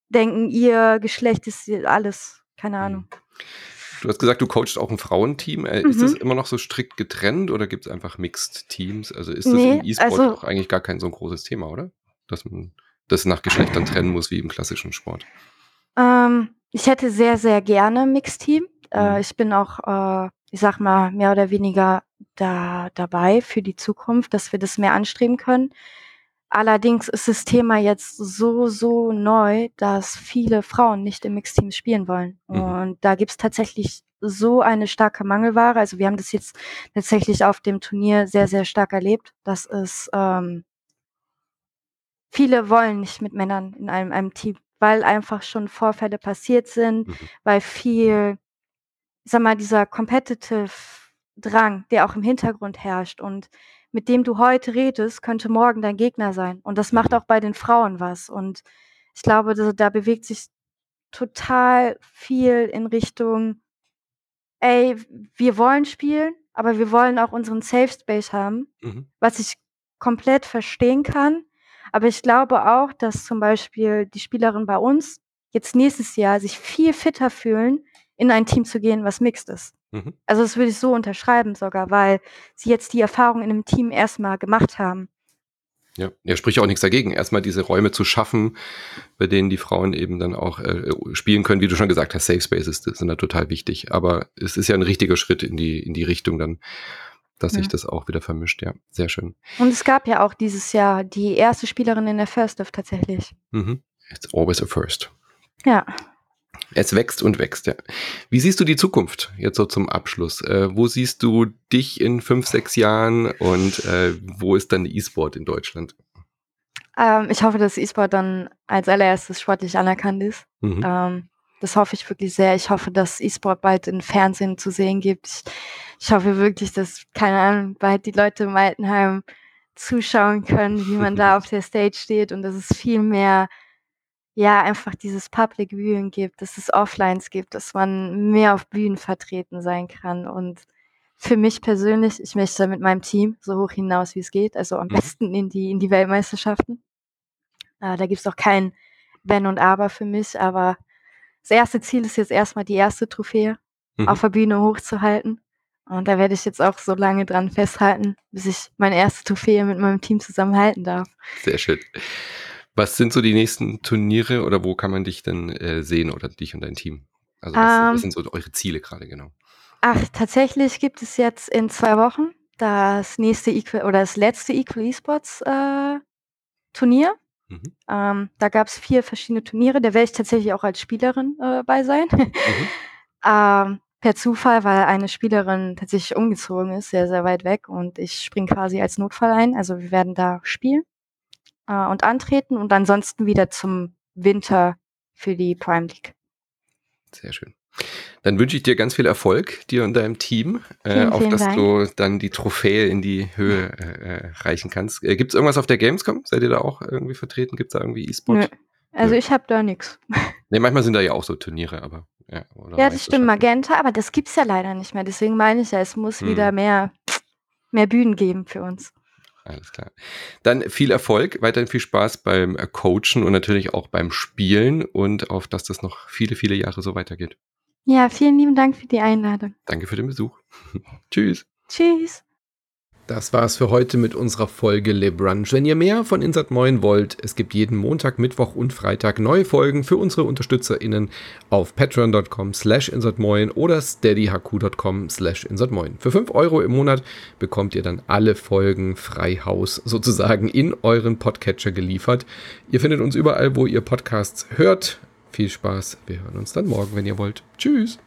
denken, ihr Geschlecht ist alles. Keine Ahnung. Mhm. Du hast gesagt, du coachst auch ein Frauenteam. Äh, mhm. Ist das immer noch so strikt getrennt oder gibt es einfach Mixed Teams? Also ist das nee, im E-Sport also, auch eigentlich gar kein so ein großes Thema, oder? Dass man das nach Geschlechtern trennen muss wie im klassischen Sport. Ähm, ich hätte sehr, sehr gerne Mixed Team. Äh, mhm. ich bin auch, äh, ich sag mal, mehr oder weniger da dabei für die Zukunft, dass wir das mehr anstreben können. Allerdings ist das Thema jetzt so, so neu, dass viele Frauen nicht im Mixteam spielen wollen. Mhm. Und da gibt's tatsächlich so eine starke Mangelware. Also wir haben das jetzt tatsächlich auf dem Turnier sehr, sehr stark erlebt, dass es ähm, viele wollen nicht mit Männern in einem, einem Team, weil einfach schon Vorfälle passiert sind, mhm. weil viel ich sag mal, dieser competitive Drang, der auch im Hintergrund herrscht und mit dem du heute redest, könnte morgen dein Gegner sein. Und das macht auch bei den Frauen was. Und ich glaube, da, da bewegt sich total viel in Richtung, ey, wir wollen spielen, aber wir wollen auch unseren Safe Space haben, mhm. was ich komplett verstehen kann. Aber ich glaube auch, dass zum Beispiel die Spielerinnen bei uns jetzt nächstes Jahr sich viel fitter fühlen, in ein Team zu gehen, was mixed ist. Mhm. Also das würde ich so unterschreiben sogar, weil sie jetzt die Erfahrung in einem Team erstmal gemacht haben. Ja, ja, spricht auch nichts dagegen, erstmal diese Räume zu schaffen, bei denen die Frauen eben dann auch äh, spielen können, wie du schon gesagt hast, Safe Spaces sind da total wichtig. Aber es ist ja ein richtiger Schritt in die, in die Richtung dann, dass ja. sich das auch wieder vermischt, ja. Sehr schön. Und es gab ja auch dieses Jahr die erste Spielerin in der First Div tatsächlich. Mhm. It's always a first. Ja. Es wächst und wächst, ja. Wie siehst du die Zukunft jetzt so zum Abschluss? Äh, wo siehst du dich in fünf, sechs Jahren und äh, wo ist dann E-Sport in Deutschland? Ähm, ich hoffe, dass E-Sport dann als allererstes sportlich anerkannt ist. Mhm. Ähm, das hoffe ich wirklich sehr. Ich hoffe, dass E-Sport bald im Fernsehen zu sehen gibt. Ich, ich hoffe wirklich, dass, keine Ahnung, bald die Leute im Altenheim zuschauen können, wie man da auf der Stage steht und dass es viel mehr ja, einfach dieses Public Viewing gibt, dass es Offlines gibt, dass man mehr auf Bühnen vertreten sein kann. Und für mich persönlich, ich möchte mit meinem Team so hoch hinaus, wie es geht, also am mhm. besten in die, in die Weltmeisterschaften. Äh, da gibt es auch kein Wenn und Aber für mich, aber das erste Ziel ist jetzt erstmal die erste Trophäe mhm. auf der Bühne hochzuhalten. Und da werde ich jetzt auch so lange dran festhalten, bis ich meine erste Trophäe mit meinem Team zusammenhalten darf. Sehr schön. Was sind so die nächsten Turniere oder wo kann man dich denn äh, sehen oder dich und dein Team? Also was, um, was ähm. sind so eure Ziele gerade genau? Ach, tatsächlich gibt es jetzt in zwei Wochen das nächste Equal oder das letzte Equal Esports äh, Turnier. Mhm. Ähm, da gab es vier verschiedene Turniere. Da werde ich tatsächlich auch als Spielerin äh, bei sein. Mhm. ähm, per Zufall, weil eine Spielerin tatsächlich umgezogen ist, sehr, sehr weit weg und ich springe quasi als Notfall ein. Also wir werden da spielen äh, und antreten und ansonsten wieder zum Winter für die Prime League. Sehr schön. Dann wünsche ich dir ganz viel Erfolg, dir und deinem Team, äh, auf dass Dank. du dann die Trophäe in die Höhe äh, reichen kannst. Äh, Gibt es irgendwas auf der Gamescom? Seid ihr da auch irgendwie vertreten? Gibt es da irgendwie E-Sport? Also ich habe da nichts. Nee, manchmal sind da ja auch so Turniere, aber ja. ja, das stimmt, Magenta, aber das gibt es ja leider nicht mehr. Deswegen meine ich ja, es muss hm. wieder mehr, mehr Bühnen geben für uns. Alles klar. Dann viel Erfolg, weiterhin viel Spaß beim äh, Coachen und natürlich auch beim Spielen und auf, dass das noch viele, viele Jahre so weitergeht. Ja, vielen lieben Dank für die Einladung. Danke für den Besuch. Tschüss. Tschüss. Das war's für heute mit unserer Folge LeBrunch. Wenn ihr mehr von Insert Moin wollt, es gibt jeden Montag, Mittwoch und Freitag neue Folgen für unsere UnterstützerInnen auf patreon.com slash insertmoin oder steadyhq.com slash insertmoin. Für 5 Euro im Monat bekommt ihr dann alle Folgen frei Haus sozusagen in euren Podcatcher geliefert. Ihr findet uns überall, wo ihr Podcasts hört. Viel Spaß. Wir hören uns dann morgen, wenn ihr wollt. Tschüss.